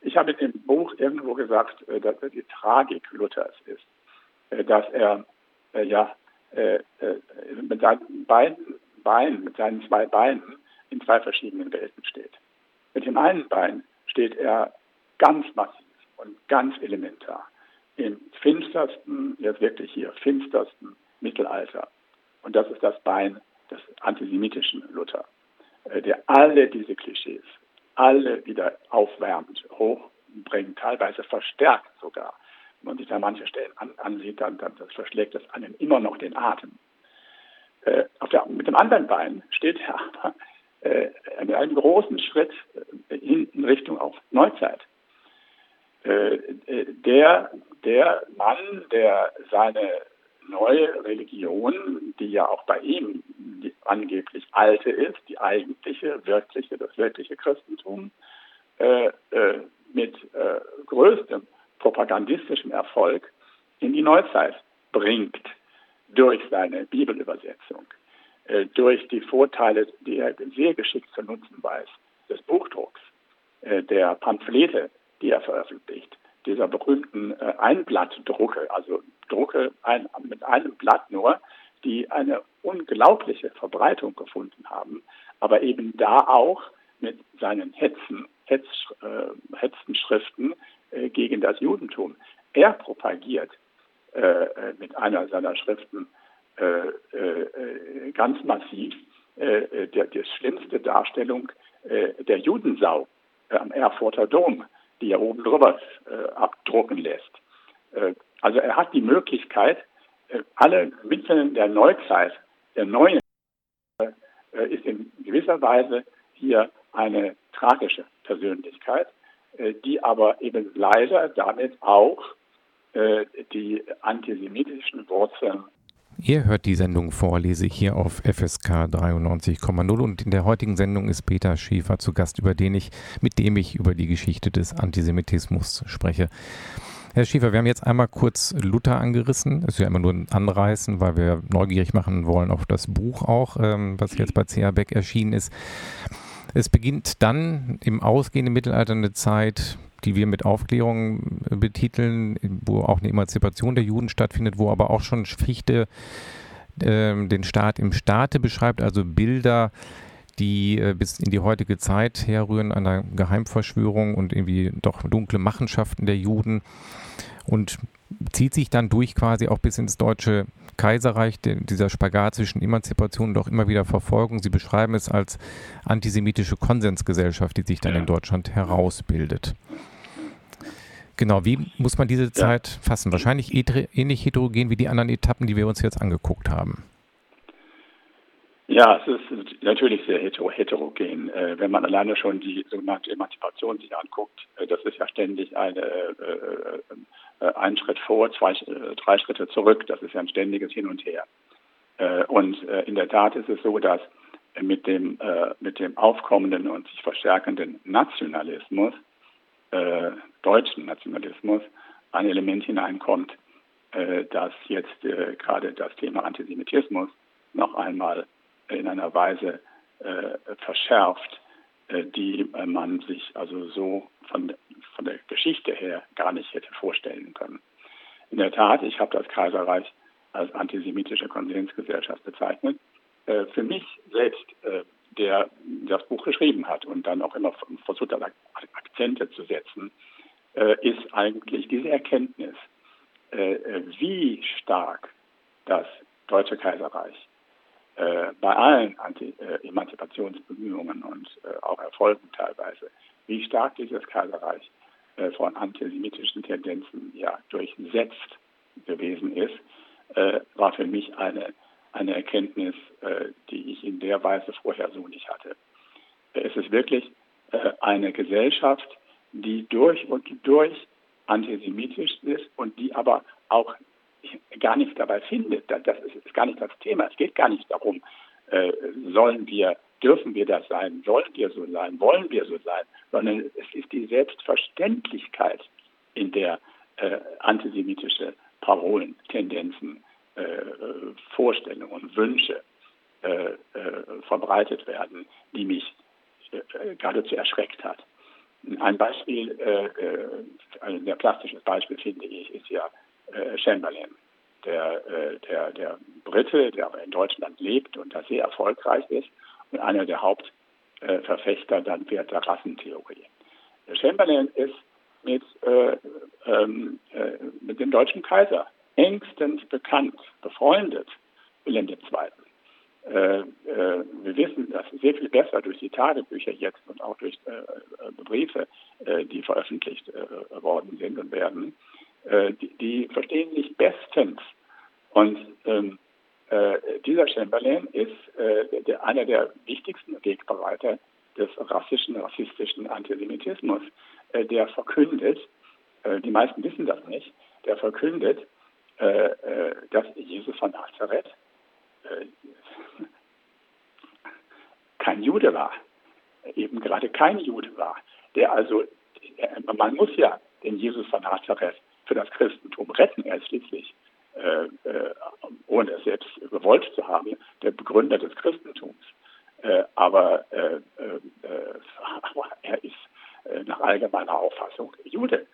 Ich habe in dem Buch irgendwo gesagt, äh, dass die Tragik Luthers ist, äh, dass er äh, ja mit seinen beiden Beinen, mit seinen zwei Beinen in zwei verschiedenen Welten steht. Mit dem einen Bein steht er ganz massiv und ganz elementar im finstersten, jetzt wirklich hier, finstersten Mittelalter. Und das ist das Bein des antisemitischen Luther, der alle diese Klischees, alle wieder aufwärmt, hochbringt, teilweise verstärkt sogar. Wenn man sich da manche Stellen an, ansieht, dann, dann das verschlägt das einem immer noch den Atem. Äh, der, mit dem anderen Bein steht er aber äh, mit einem großen Schritt äh, in Richtung auf Neuzeit. Äh, äh, der, der Mann, der seine neue Religion, die ja auch bei ihm die angeblich alte ist, die eigentliche, wirkliche, das wirkliche Christentum, äh, äh, mit äh, größtem propagandistischem Erfolg in die Neuzeit bringt durch seine Bibelübersetzung, äh, durch die Vorteile, die er sehr geschickt zu nutzen weiß, des Buchdrucks, der Pamphlete, die er veröffentlicht, dieser berühmten äh, Einblattdrucke, also Drucke ein, mit einem Blatt nur, die eine unglaubliche Verbreitung gefunden haben, aber eben da auch mit seinen Hetzen, Hetz, äh, Hetzenschriften äh, gegen das Judentum. Er propagiert äh, äh mit einer seiner Schriften äh, äh, ganz massiv der, die schlimmste Darstellung der Judensau am Erfurter Dom, die er oben drüber abdrucken lässt. also er hat die Möglichkeit, alle Mittel der Neuzeit, der neuen, äh, ist in gewisser Weise hier eine tragische Persönlichkeit, äh, die aber eben leider damit auch äh, die antisemitischen Wurzeln Ihr hört die Sendung Vorlese hier auf FSK 93,0 und in der heutigen Sendung ist Peter Schäfer zu Gast, über den ich, mit dem ich über die Geschichte des Antisemitismus spreche. Herr Schiefer, wir haben jetzt einmal kurz Luther angerissen. Das ist ja immer nur ein Anreißen, weil wir neugierig machen wollen auf das Buch auch, ähm, was jetzt bei C.A. Beck erschienen ist. Es beginnt dann im ausgehenden Mittelalter eine Zeit, die wir mit Aufklärung äh, betiteln, wo auch eine Emanzipation der Juden stattfindet, wo aber auch schon Fichte äh, den Staat im Staate beschreibt, also Bilder die äh, bis in die heutige Zeit herrühren, einer Geheimverschwörung und irgendwie doch dunkle Machenschaften der Juden und zieht sich dann durch quasi auch bis ins deutsche Kaiserreich, dieser Spagat zwischen Emanzipation und auch immer wieder Verfolgung. Sie beschreiben es als antisemitische Konsensgesellschaft, die sich dann ja. in Deutschland herausbildet. Genau, wie muss man diese Zeit ja. fassen? Wahrscheinlich ähnlich heterogen wie die anderen Etappen, die wir uns jetzt angeguckt haben. Ja, es ist natürlich sehr heterogen. Äh, wenn man alleine schon die sogenannte Emanzipation sich anguckt, äh, das ist ja ständig eine, äh, ein Schritt vor, zwei, drei Schritte zurück. Das ist ja ein ständiges Hin und Her. und in der Tat ist es so, dass mit dem, äh, mit dem aufkommenden und sich verstärkenden Nationalismus, äh, deutschen Nationalismus, ein Element hineinkommt, äh, das jetzt äh, gerade das Thema Antisemitismus noch einmal in einer Weise äh, verschärft, äh, die man sich also so von, von der Geschichte her gar nicht hätte vorstellen können. In der Tat, ich habe das Kaiserreich als antisemitische Konsensgesellschaft bezeichnet. Äh, für mich selbst, äh, der das Buch geschrieben hat und dann auch immer versucht hat, Akzente zu setzen, äh, ist eigentlich diese Erkenntnis, wie stark das Deutsche Kaiserreich bei allen Anti Emanzipationsbemühungen und auch Erfolgen teilweise, wie stark dieses Kaiserreich von antisemitischen Tendenzen ja durchsetzt gewesen ist, war für mich eine eine Erkenntnis, äh, die ich in der Weise vorher so nicht hatte. Es ist wirklich äh, eine Gesellschaft, die durch und durch antisemitisch ist und die aber auch gar nichts dabei findet. Das ist gar nicht das Thema. Es geht gar nicht darum, äh, sollen wir, dürfen wir das sein, sollen wir so sein, wollen wir so sein, sondern es ist die Selbstverständlichkeit, in der äh, antisemitische Parolen, Tendenzen äh, Vorstellungen, Wünsche äh, äh, verbreitet werden, die mich geradezu erschreckt hat. Ein Beispiel, ein sehr plastisches Beispiel finde ich, ist ja Chamberlain, der, der, der Brite, der in Deutschland lebt und da sehr erfolgreich ist und einer der Hauptverfechter dann der Rassentheorie. Chamberlain ist mit, äh, ähm, äh, mit dem deutschen Kaiser engstens bekannt, befreundet, Wilhelm II. Äh, äh, wir wissen das sehr viel besser durch die Tagebücher jetzt und auch durch äh, äh Briefe, äh, die veröffentlicht äh, worden sind und werden. Die, die, verstehen sich bestens. Und ähm, dieser Chamberlain ist der, einer der wichtigsten Wegbereiter des rassischen, rassistischen Antisemitismus, der verkündet, die meisten wissen das nicht, der verkündet, äh, äh, dass Jesus von Nazareth äh, <laughs> kein Jude war, eben gerade kein Jude war, der also, man muss ja den Jesus von Nazareth für das Christentum retten. Er ist schließlich, äh, äh, ohne es selbst gewollt zu haben, der Begründer des Christentums. Äh, aber, äh, <laughs> aber, er ist nach allgemeiner Auffassung Jude.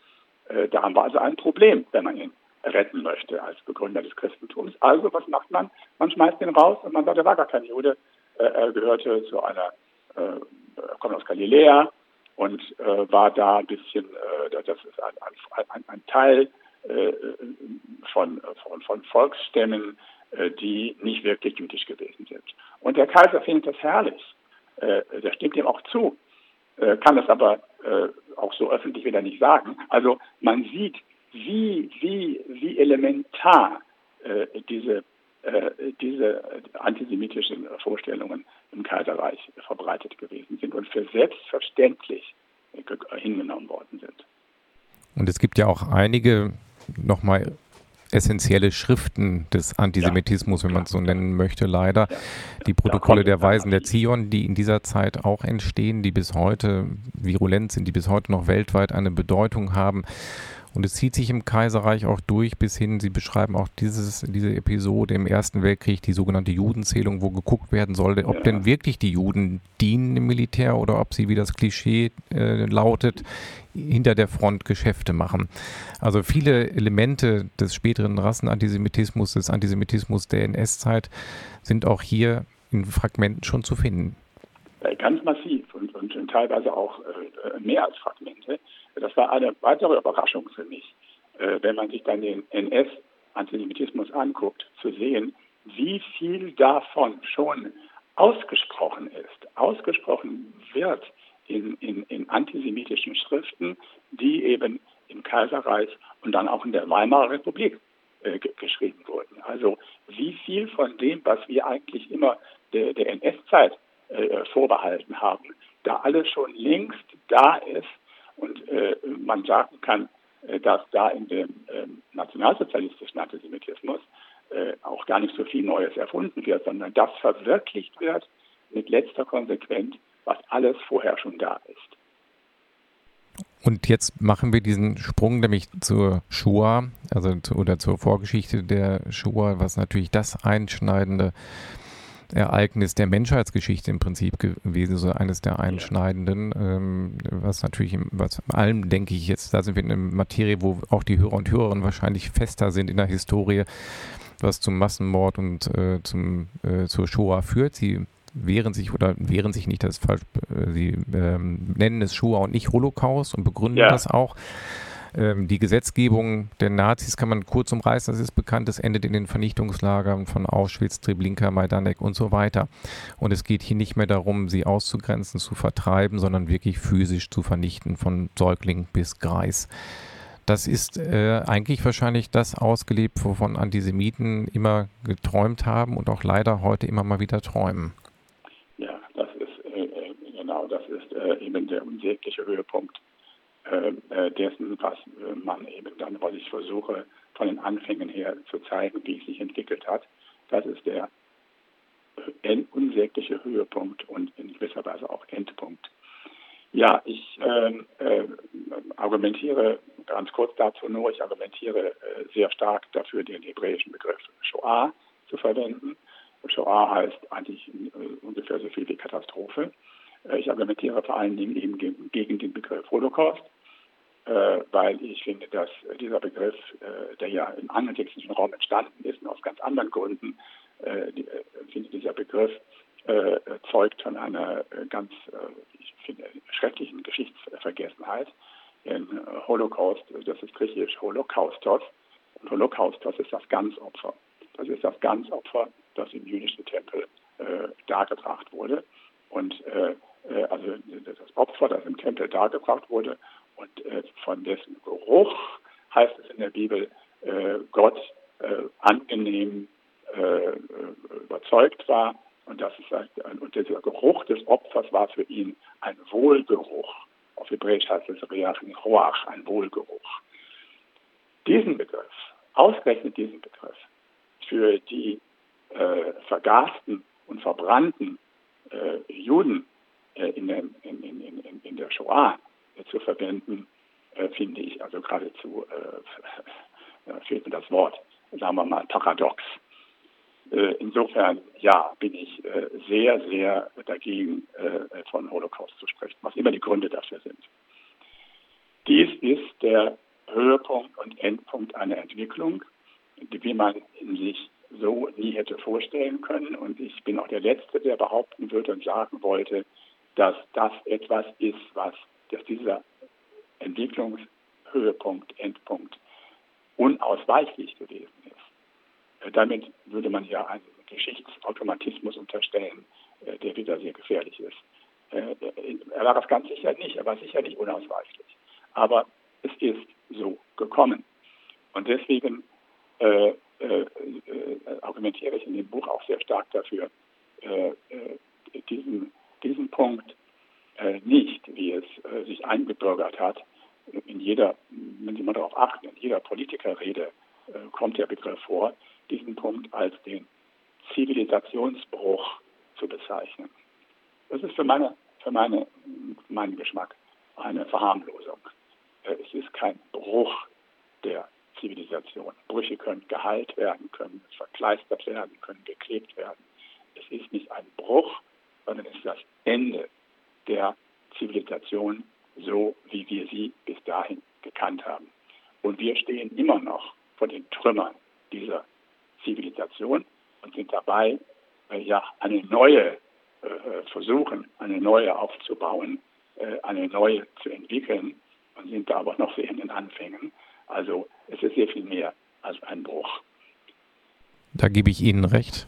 da haben wir also ein Problem, wenn man ihn retten möchte als Begründer des Christentums. Also was macht man? Man schmeißt ihn raus und man sagt, er war gar kein Jude. Äh, er gehörte zu einer, äh, kommt aus Galiläa und äh, war da ein bisschen, äh, das ist ein, ein, ein Teil äh, von, von, von Volksstämmen, äh, die nicht wirklich jüdisch gewesen sind. Und der Kaiser findet das herrlich. Äh, der stimmt ihm auch zu, äh, kann das aber äh, auch so öffentlich wieder nicht sagen. Also man sieht, wie, wie, wie elementar äh, diese, äh, diese antisemitischen Vorstellungen im Kaiserreich verbreitet gewesen sind und für selbstverständlich hingenommen worden sind. Und es gibt ja auch einige nochmal essentielle Schriften des Antisemitismus, ja, wenn man es so nennen möchte, leider. Ja, die Protokolle der Weisen der Zion, die in dieser Zeit auch entstehen, die bis heute virulent sind, die bis heute noch weltweit eine Bedeutung haben. Und es zieht sich im Kaiserreich auch durch bis hin, Sie beschreiben auch dieses, diese Episode im Ersten Weltkrieg, die sogenannte Judenzählung, wo geguckt werden sollte, ob ja. denn wirklich die Juden dienen im Militär oder ob sie, wie das Klischee äh, lautet, hinter der Front Geschäfte machen. Also viele Elemente des späteren Rassenantisemitismus, des Antisemitismus der NS-Zeit sind auch hier in Fragmenten schon zu finden. Ganz massiv und, und teilweise auch äh, mehr als Fragmente. Das war eine weitere Überraschung für mich, äh, wenn man sich dann den NS-Antisemitismus anguckt, zu sehen, wie viel davon schon ausgesprochen ist, ausgesprochen wird in, in, in antisemitischen Schriften, die eben im Kaiserreich und dann auch in der Weimarer Republik äh, geschrieben wurden. Also wie viel von dem, was wir eigentlich immer der, der NS-Zeit äh, vorbehalten haben, da alles schon längst da ist und äh, man sagen kann, äh, dass da in dem äh, nationalsozialistischen Antisemitismus äh, auch gar nicht so viel Neues erfunden wird, sondern das verwirklicht wird, mit letzter Konsequenz, was alles vorher schon da ist. Und jetzt machen wir diesen Sprung nämlich zur Shoah, also zu, oder zur Vorgeschichte der Shoah, was natürlich das einschneidende Ereignis der Menschheitsgeschichte im Prinzip gewesen, so eines der einschneidenden, ähm, was natürlich, im, was allem denke ich jetzt, da sind wir in einer Materie, wo auch die Hörer und Hörerinnen wahrscheinlich fester sind in der Historie, was zum Massenmord und äh, zum, äh, zur Shoah führt. Sie wehren sich oder wehren sich nicht, das ist falsch, äh, sie ähm, nennen es Shoah und nicht Holocaust und begründen ja. das auch. Ähm, die Gesetzgebung der Nazis kann man kurz umreißen, das ist bekannt, es endet in den Vernichtungslagern von Auschwitz, Treblinka, Majdanek und so weiter. Und es geht hier nicht mehr darum, sie auszugrenzen, zu vertreiben, sondern wirklich physisch zu vernichten, von Säugling bis Greis. Das ist äh, eigentlich wahrscheinlich das ausgelebt, wovon Antisemiten immer geträumt haben und auch leider heute immer mal wieder träumen. Ja, das ist äh, äh genau, das ist äh, eben der unsägliche Höhepunkt dessen, was man eben dann, was ich versuche, von den Anfängen her zu zeigen, wie es sich entwickelt hat. Das ist der unsägliche Höhepunkt und in gewisser Weise auch Endpunkt. Ja, ich ähm, äh, argumentiere ganz kurz dazu nur, ich argumentiere äh, sehr stark dafür, den hebräischen Begriff Shoah zu verwenden. Shoah heißt eigentlich äh, ungefähr so viel wie Katastrophe. Äh, ich argumentiere vor allen Dingen eben gegen, den Begriff Holocaust, äh, weil ich finde, dass dieser Begriff, äh, der ja im angelsächsischen Raum entstanden ist und aus ganz anderen Gründen, die, finde dieser Begriff zeugt von einer ganz, ich finde, schrecklichen Geschichtsvergessenheit. Denn Holocaust, das ist griechisch Holocaustos. Und Holocaustos ist das Ganzopfer. Das ist das Ganzopfer, das im jüdischen Tempel äh, dargebracht wurde. Und äh, äh, also das Opfer, das im Tempel dargebracht wurde und äh, von dessen Geruch heißt es in der Bibel, äh, Gott äh, angenehm äh, überzeugt war und das ist und dieser Geruch des Opfers war für ihn ein Wohlgeruch. Auf Hebräisch heißt es Reach Roach, ein Wohlgeruch. Diesen Begriff, ausgerechnet diesen Begriff, für die äh, vergasten und verbrannten äh, Juden äh, in, der, in, in, in, der Shoah äh, zu verwenden, äh, finde ich also geradezu, <laughs> fehlt mir das Wort, sagen wir mal paradox. Insofern, ja, bin ich sehr, sehr dagegen, von Holocaust zu sprechen, was immer die Gründe dafür sind. Dies ist der Höhepunkt und Endpunkt einer Entwicklung, wie man sich so nie hätte vorstellen können. Und ich bin auch der Letzte, der behaupten würde und sagen wollte, dass das etwas ist, was, dass dieser Entwicklungshöhepunkt, Endpunkt unausweichlich gewesen ist. Äh, damit würde man ja einen Geschichtsautomatismus unterstellen, äh, der wieder sehr gefährlich ist. Äh, er war das ganz sicher nicht, er war sicher nicht unausweichlich. Aber es ist so gekommen. Und deswegen äh, äh, argumentiere ich in dem Buch auch sehr stark dafür, diesen diesen Punkt äh, nicht, wie es äh, sich eingebürgert hat. In jeder, wenn Sie mal darauf achten, in jeder Politikerrede äh, kommt der Begriff vor, diesen Punkt als den Zivilisationsbruch zu bezeichnen. Das ist für, meine, für meine, meinen Geschmack eine Verharmlosung. Äh, es ist kein Bruch der Zivilisation. Brüche können geheilt werden, können verkleistert werden, können geklebt werden. Es ist nicht ein Bruch, sondern es ist das Ende der Zivilisation, so wie wir sie bis dahin gekannt haben. Und wir stehen immer noch vor den Trümmern dieser Zivilisation und sind dabei, äh, ja, eine neue äh, äh, versuchen, eine neue aufzubauen, äh, eine neue zu entwickeln und sind da aber noch sehr in den Anfängen. Also es ist sehr viel mehr als ein Bruch. Da gebe ich Ihnen recht.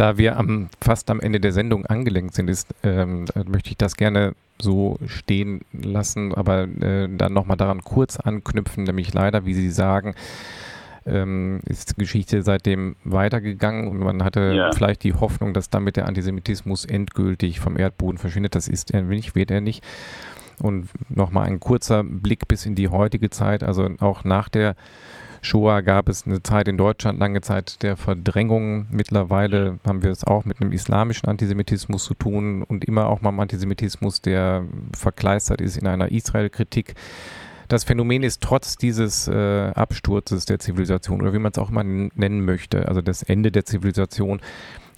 Da wir am, fast am Ende der Sendung angelenkt sind, ist, ähm, möchte ich das gerne so stehen lassen, aber äh, dann nochmal daran kurz anknüpfen, nämlich leider, wie Sie sagen, ähm, ist die Geschichte seitdem weitergegangen und man hatte ja. vielleicht die Hoffnung, dass damit der Antisemitismus endgültig vom Erdboden verschwindet. Das ist er nicht, wird er nicht. Und nochmal ein kurzer Blick bis in die heutige Zeit. Also auch nach der Shoah gab es eine Zeit in Deutschland, lange Zeit der Verdrängung. Mittlerweile haben wir es auch mit einem islamischen Antisemitismus zu tun und immer auch mal einem Antisemitismus, der verkleistert ist in einer Israel-Kritik. Das Phänomen ist trotz dieses äh, Absturzes der Zivilisation oder wie man es auch immer nennen möchte, also das Ende der Zivilisation,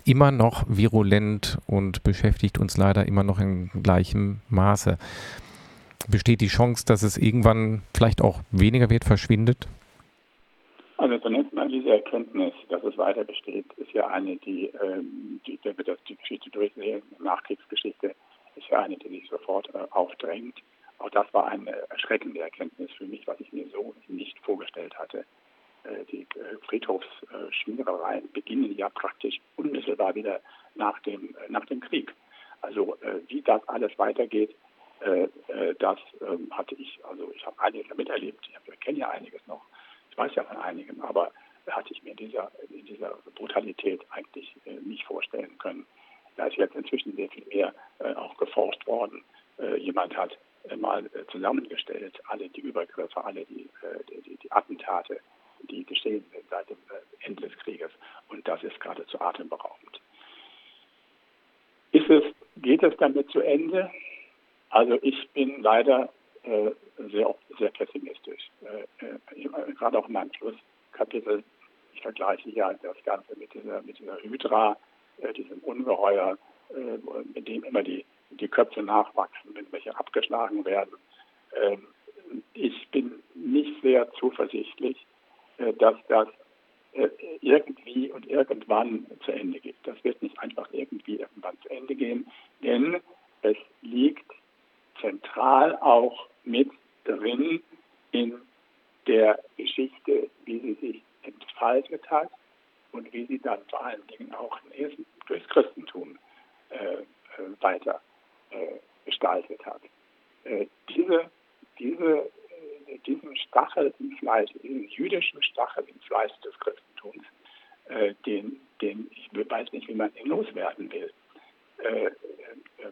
immer noch virulent und beschäftigt uns leider immer noch in gleichem Maße. Besteht die Chance, dass es irgendwann vielleicht auch weniger wird, verschwindet? Also zunächst mal diese Erkenntnis, dass es weiter besteht, ist ja eine, die, ähm, die wenn wir das die Geschichte durchsehen, Nachkriegsgeschichte, ist ja eine, die sich sofort äh, aufdrängt. Auch das war eine erschreckende Erkenntnis für mich, was ich mir so nicht vorgestellt hatte. Äh, die äh, Friedhofsschmierereien beginnen ja praktisch unmittelbar wieder nach dem, äh, nach dem Krieg. Also wie das alles weitergeht, das ähm, hatte ich, also ich habe einiges miterlebt. Ich kenne ja einiges noch. Ich weiß ja von einigen, aber hatte ich mir in dieser, in dieser Brutalität eigentlich nicht vorstellen können. Da ist jetzt inzwischen sehr viel mehr auch geforscht worden. jemand hat mal zusammengestellt, alle die Übergriffe, alle die, die, die Attentate, die geschehen sind seit dem äh, Ende des Krieges. Und das ist geradezu atemberaubend. Ist es, geht es damit zu Ende? Also ich bin leider äh, sehr, sehr pessimistisch. Äh, äh, gerade auch in meinem Schlusskapitel, ich vergleiche ja das Ganze mit dieser, mit dieser Hydra, äh, diesem Ungeheuer, äh, mit dem immer die, die Köpfe nachwachsen, wenn welche abgeschlagen werden. Ähm, ich bin nicht sehr zuversichtlich, äh, dass das äh, irgendwie und irgendwann zu Ende geht. Das wird nicht einfach irgendwie irgendwann zu Ende gehen, denn es liegt zentral auch mit drin in der Geschichte, wie sie sich entfaltet hat und wie sie dann vor allen Dingen auch durchs Christentum äh, äh, weiter äh, gestaltet hat. Äh, diese, diese diesen Stachel im Fleisch, diesen jüdischen Stachel im Fleisch des Christentums, äh, den, den ich weiß nicht, wie man ihn loswerden will. Äh, äh,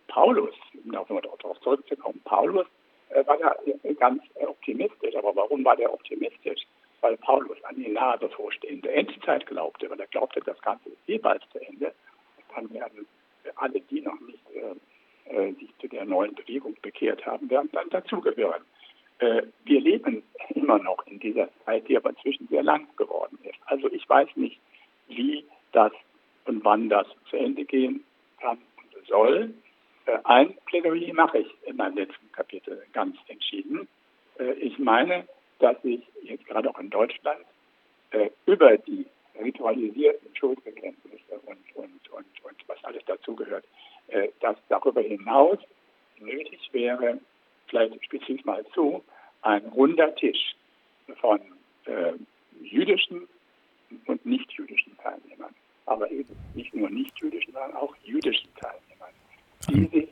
Paulus, um darauf zurückzukommen, Paulus äh, war da ganz optimistisch. Aber warum war der optimistisch? Weil Paulus an die nahe bevorstehende Endzeit glaubte, weil er glaubte, das Ganze ist eh bald zu Ende. Dann werden alle, die noch nicht äh, äh, sich zu der neuen Bewegung bekehrt haben, werden dann dazugehören. Äh, wir leben immer noch in dieser Zeit, die aber inzwischen sehr lang geworden ist. Also ich weiß nicht, wie das und wann das zu Ende gehen kann soll. Äh, ein Plädoyer mache ich in meinem letzten Kapitel ganz entschieden. Äh, ich meine, dass sich jetzt gerade auch in Deutschland über die ritualisierten Schuldbekenntnisse und, und, und, und was alles dazugehört, dass darüber hinaus nötig wäre, vielleicht spitze ich mal zu, ein runder Tisch von äh, jüdischen und nicht-jüdischen Teilnehmern. Aber eben nicht nur nicht-jüdischen, sondern auch jüdischen Teilnehmern, die sich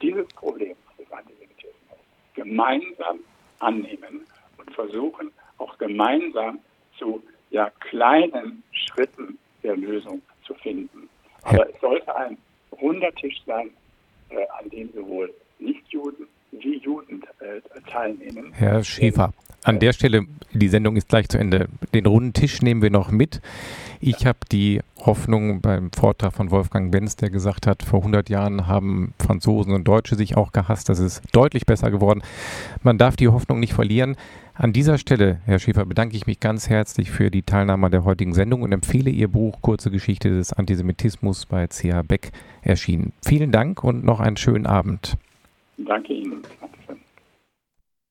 dieses Problem des Antisemitismus gemeinsam annehmen und versuchen, auch gemeinsam zu ja, kleinen Schritten der Lösung zu finden. Aber es sollte ein runder Tisch sein, äh, an dem sowohl Nichtjuden wie Juden äh, teilnehmen. Herr Schäfer, an der Stelle, die Sendung ist gleich zu Ende. Den runden Tisch nehmen wir noch mit. Ich habe die Hoffnung beim Vortrag von Wolfgang Benz, der gesagt hat, vor 100 Jahren haben Franzosen und Deutsche sich auch gehasst. Das ist deutlich besser geworden. Man darf die Hoffnung nicht verlieren. An dieser Stelle, Herr Schäfer, bedanke ich mich ganz herzlich für die Teilnahme der heutigen Sendung und empfehle Ihr Buch Kurze Geschichte des Antisemitismus bei CH Beck erschienen. Vielen Dank und noch einen schönen Abend. Danke Ihnen. Dankeschön.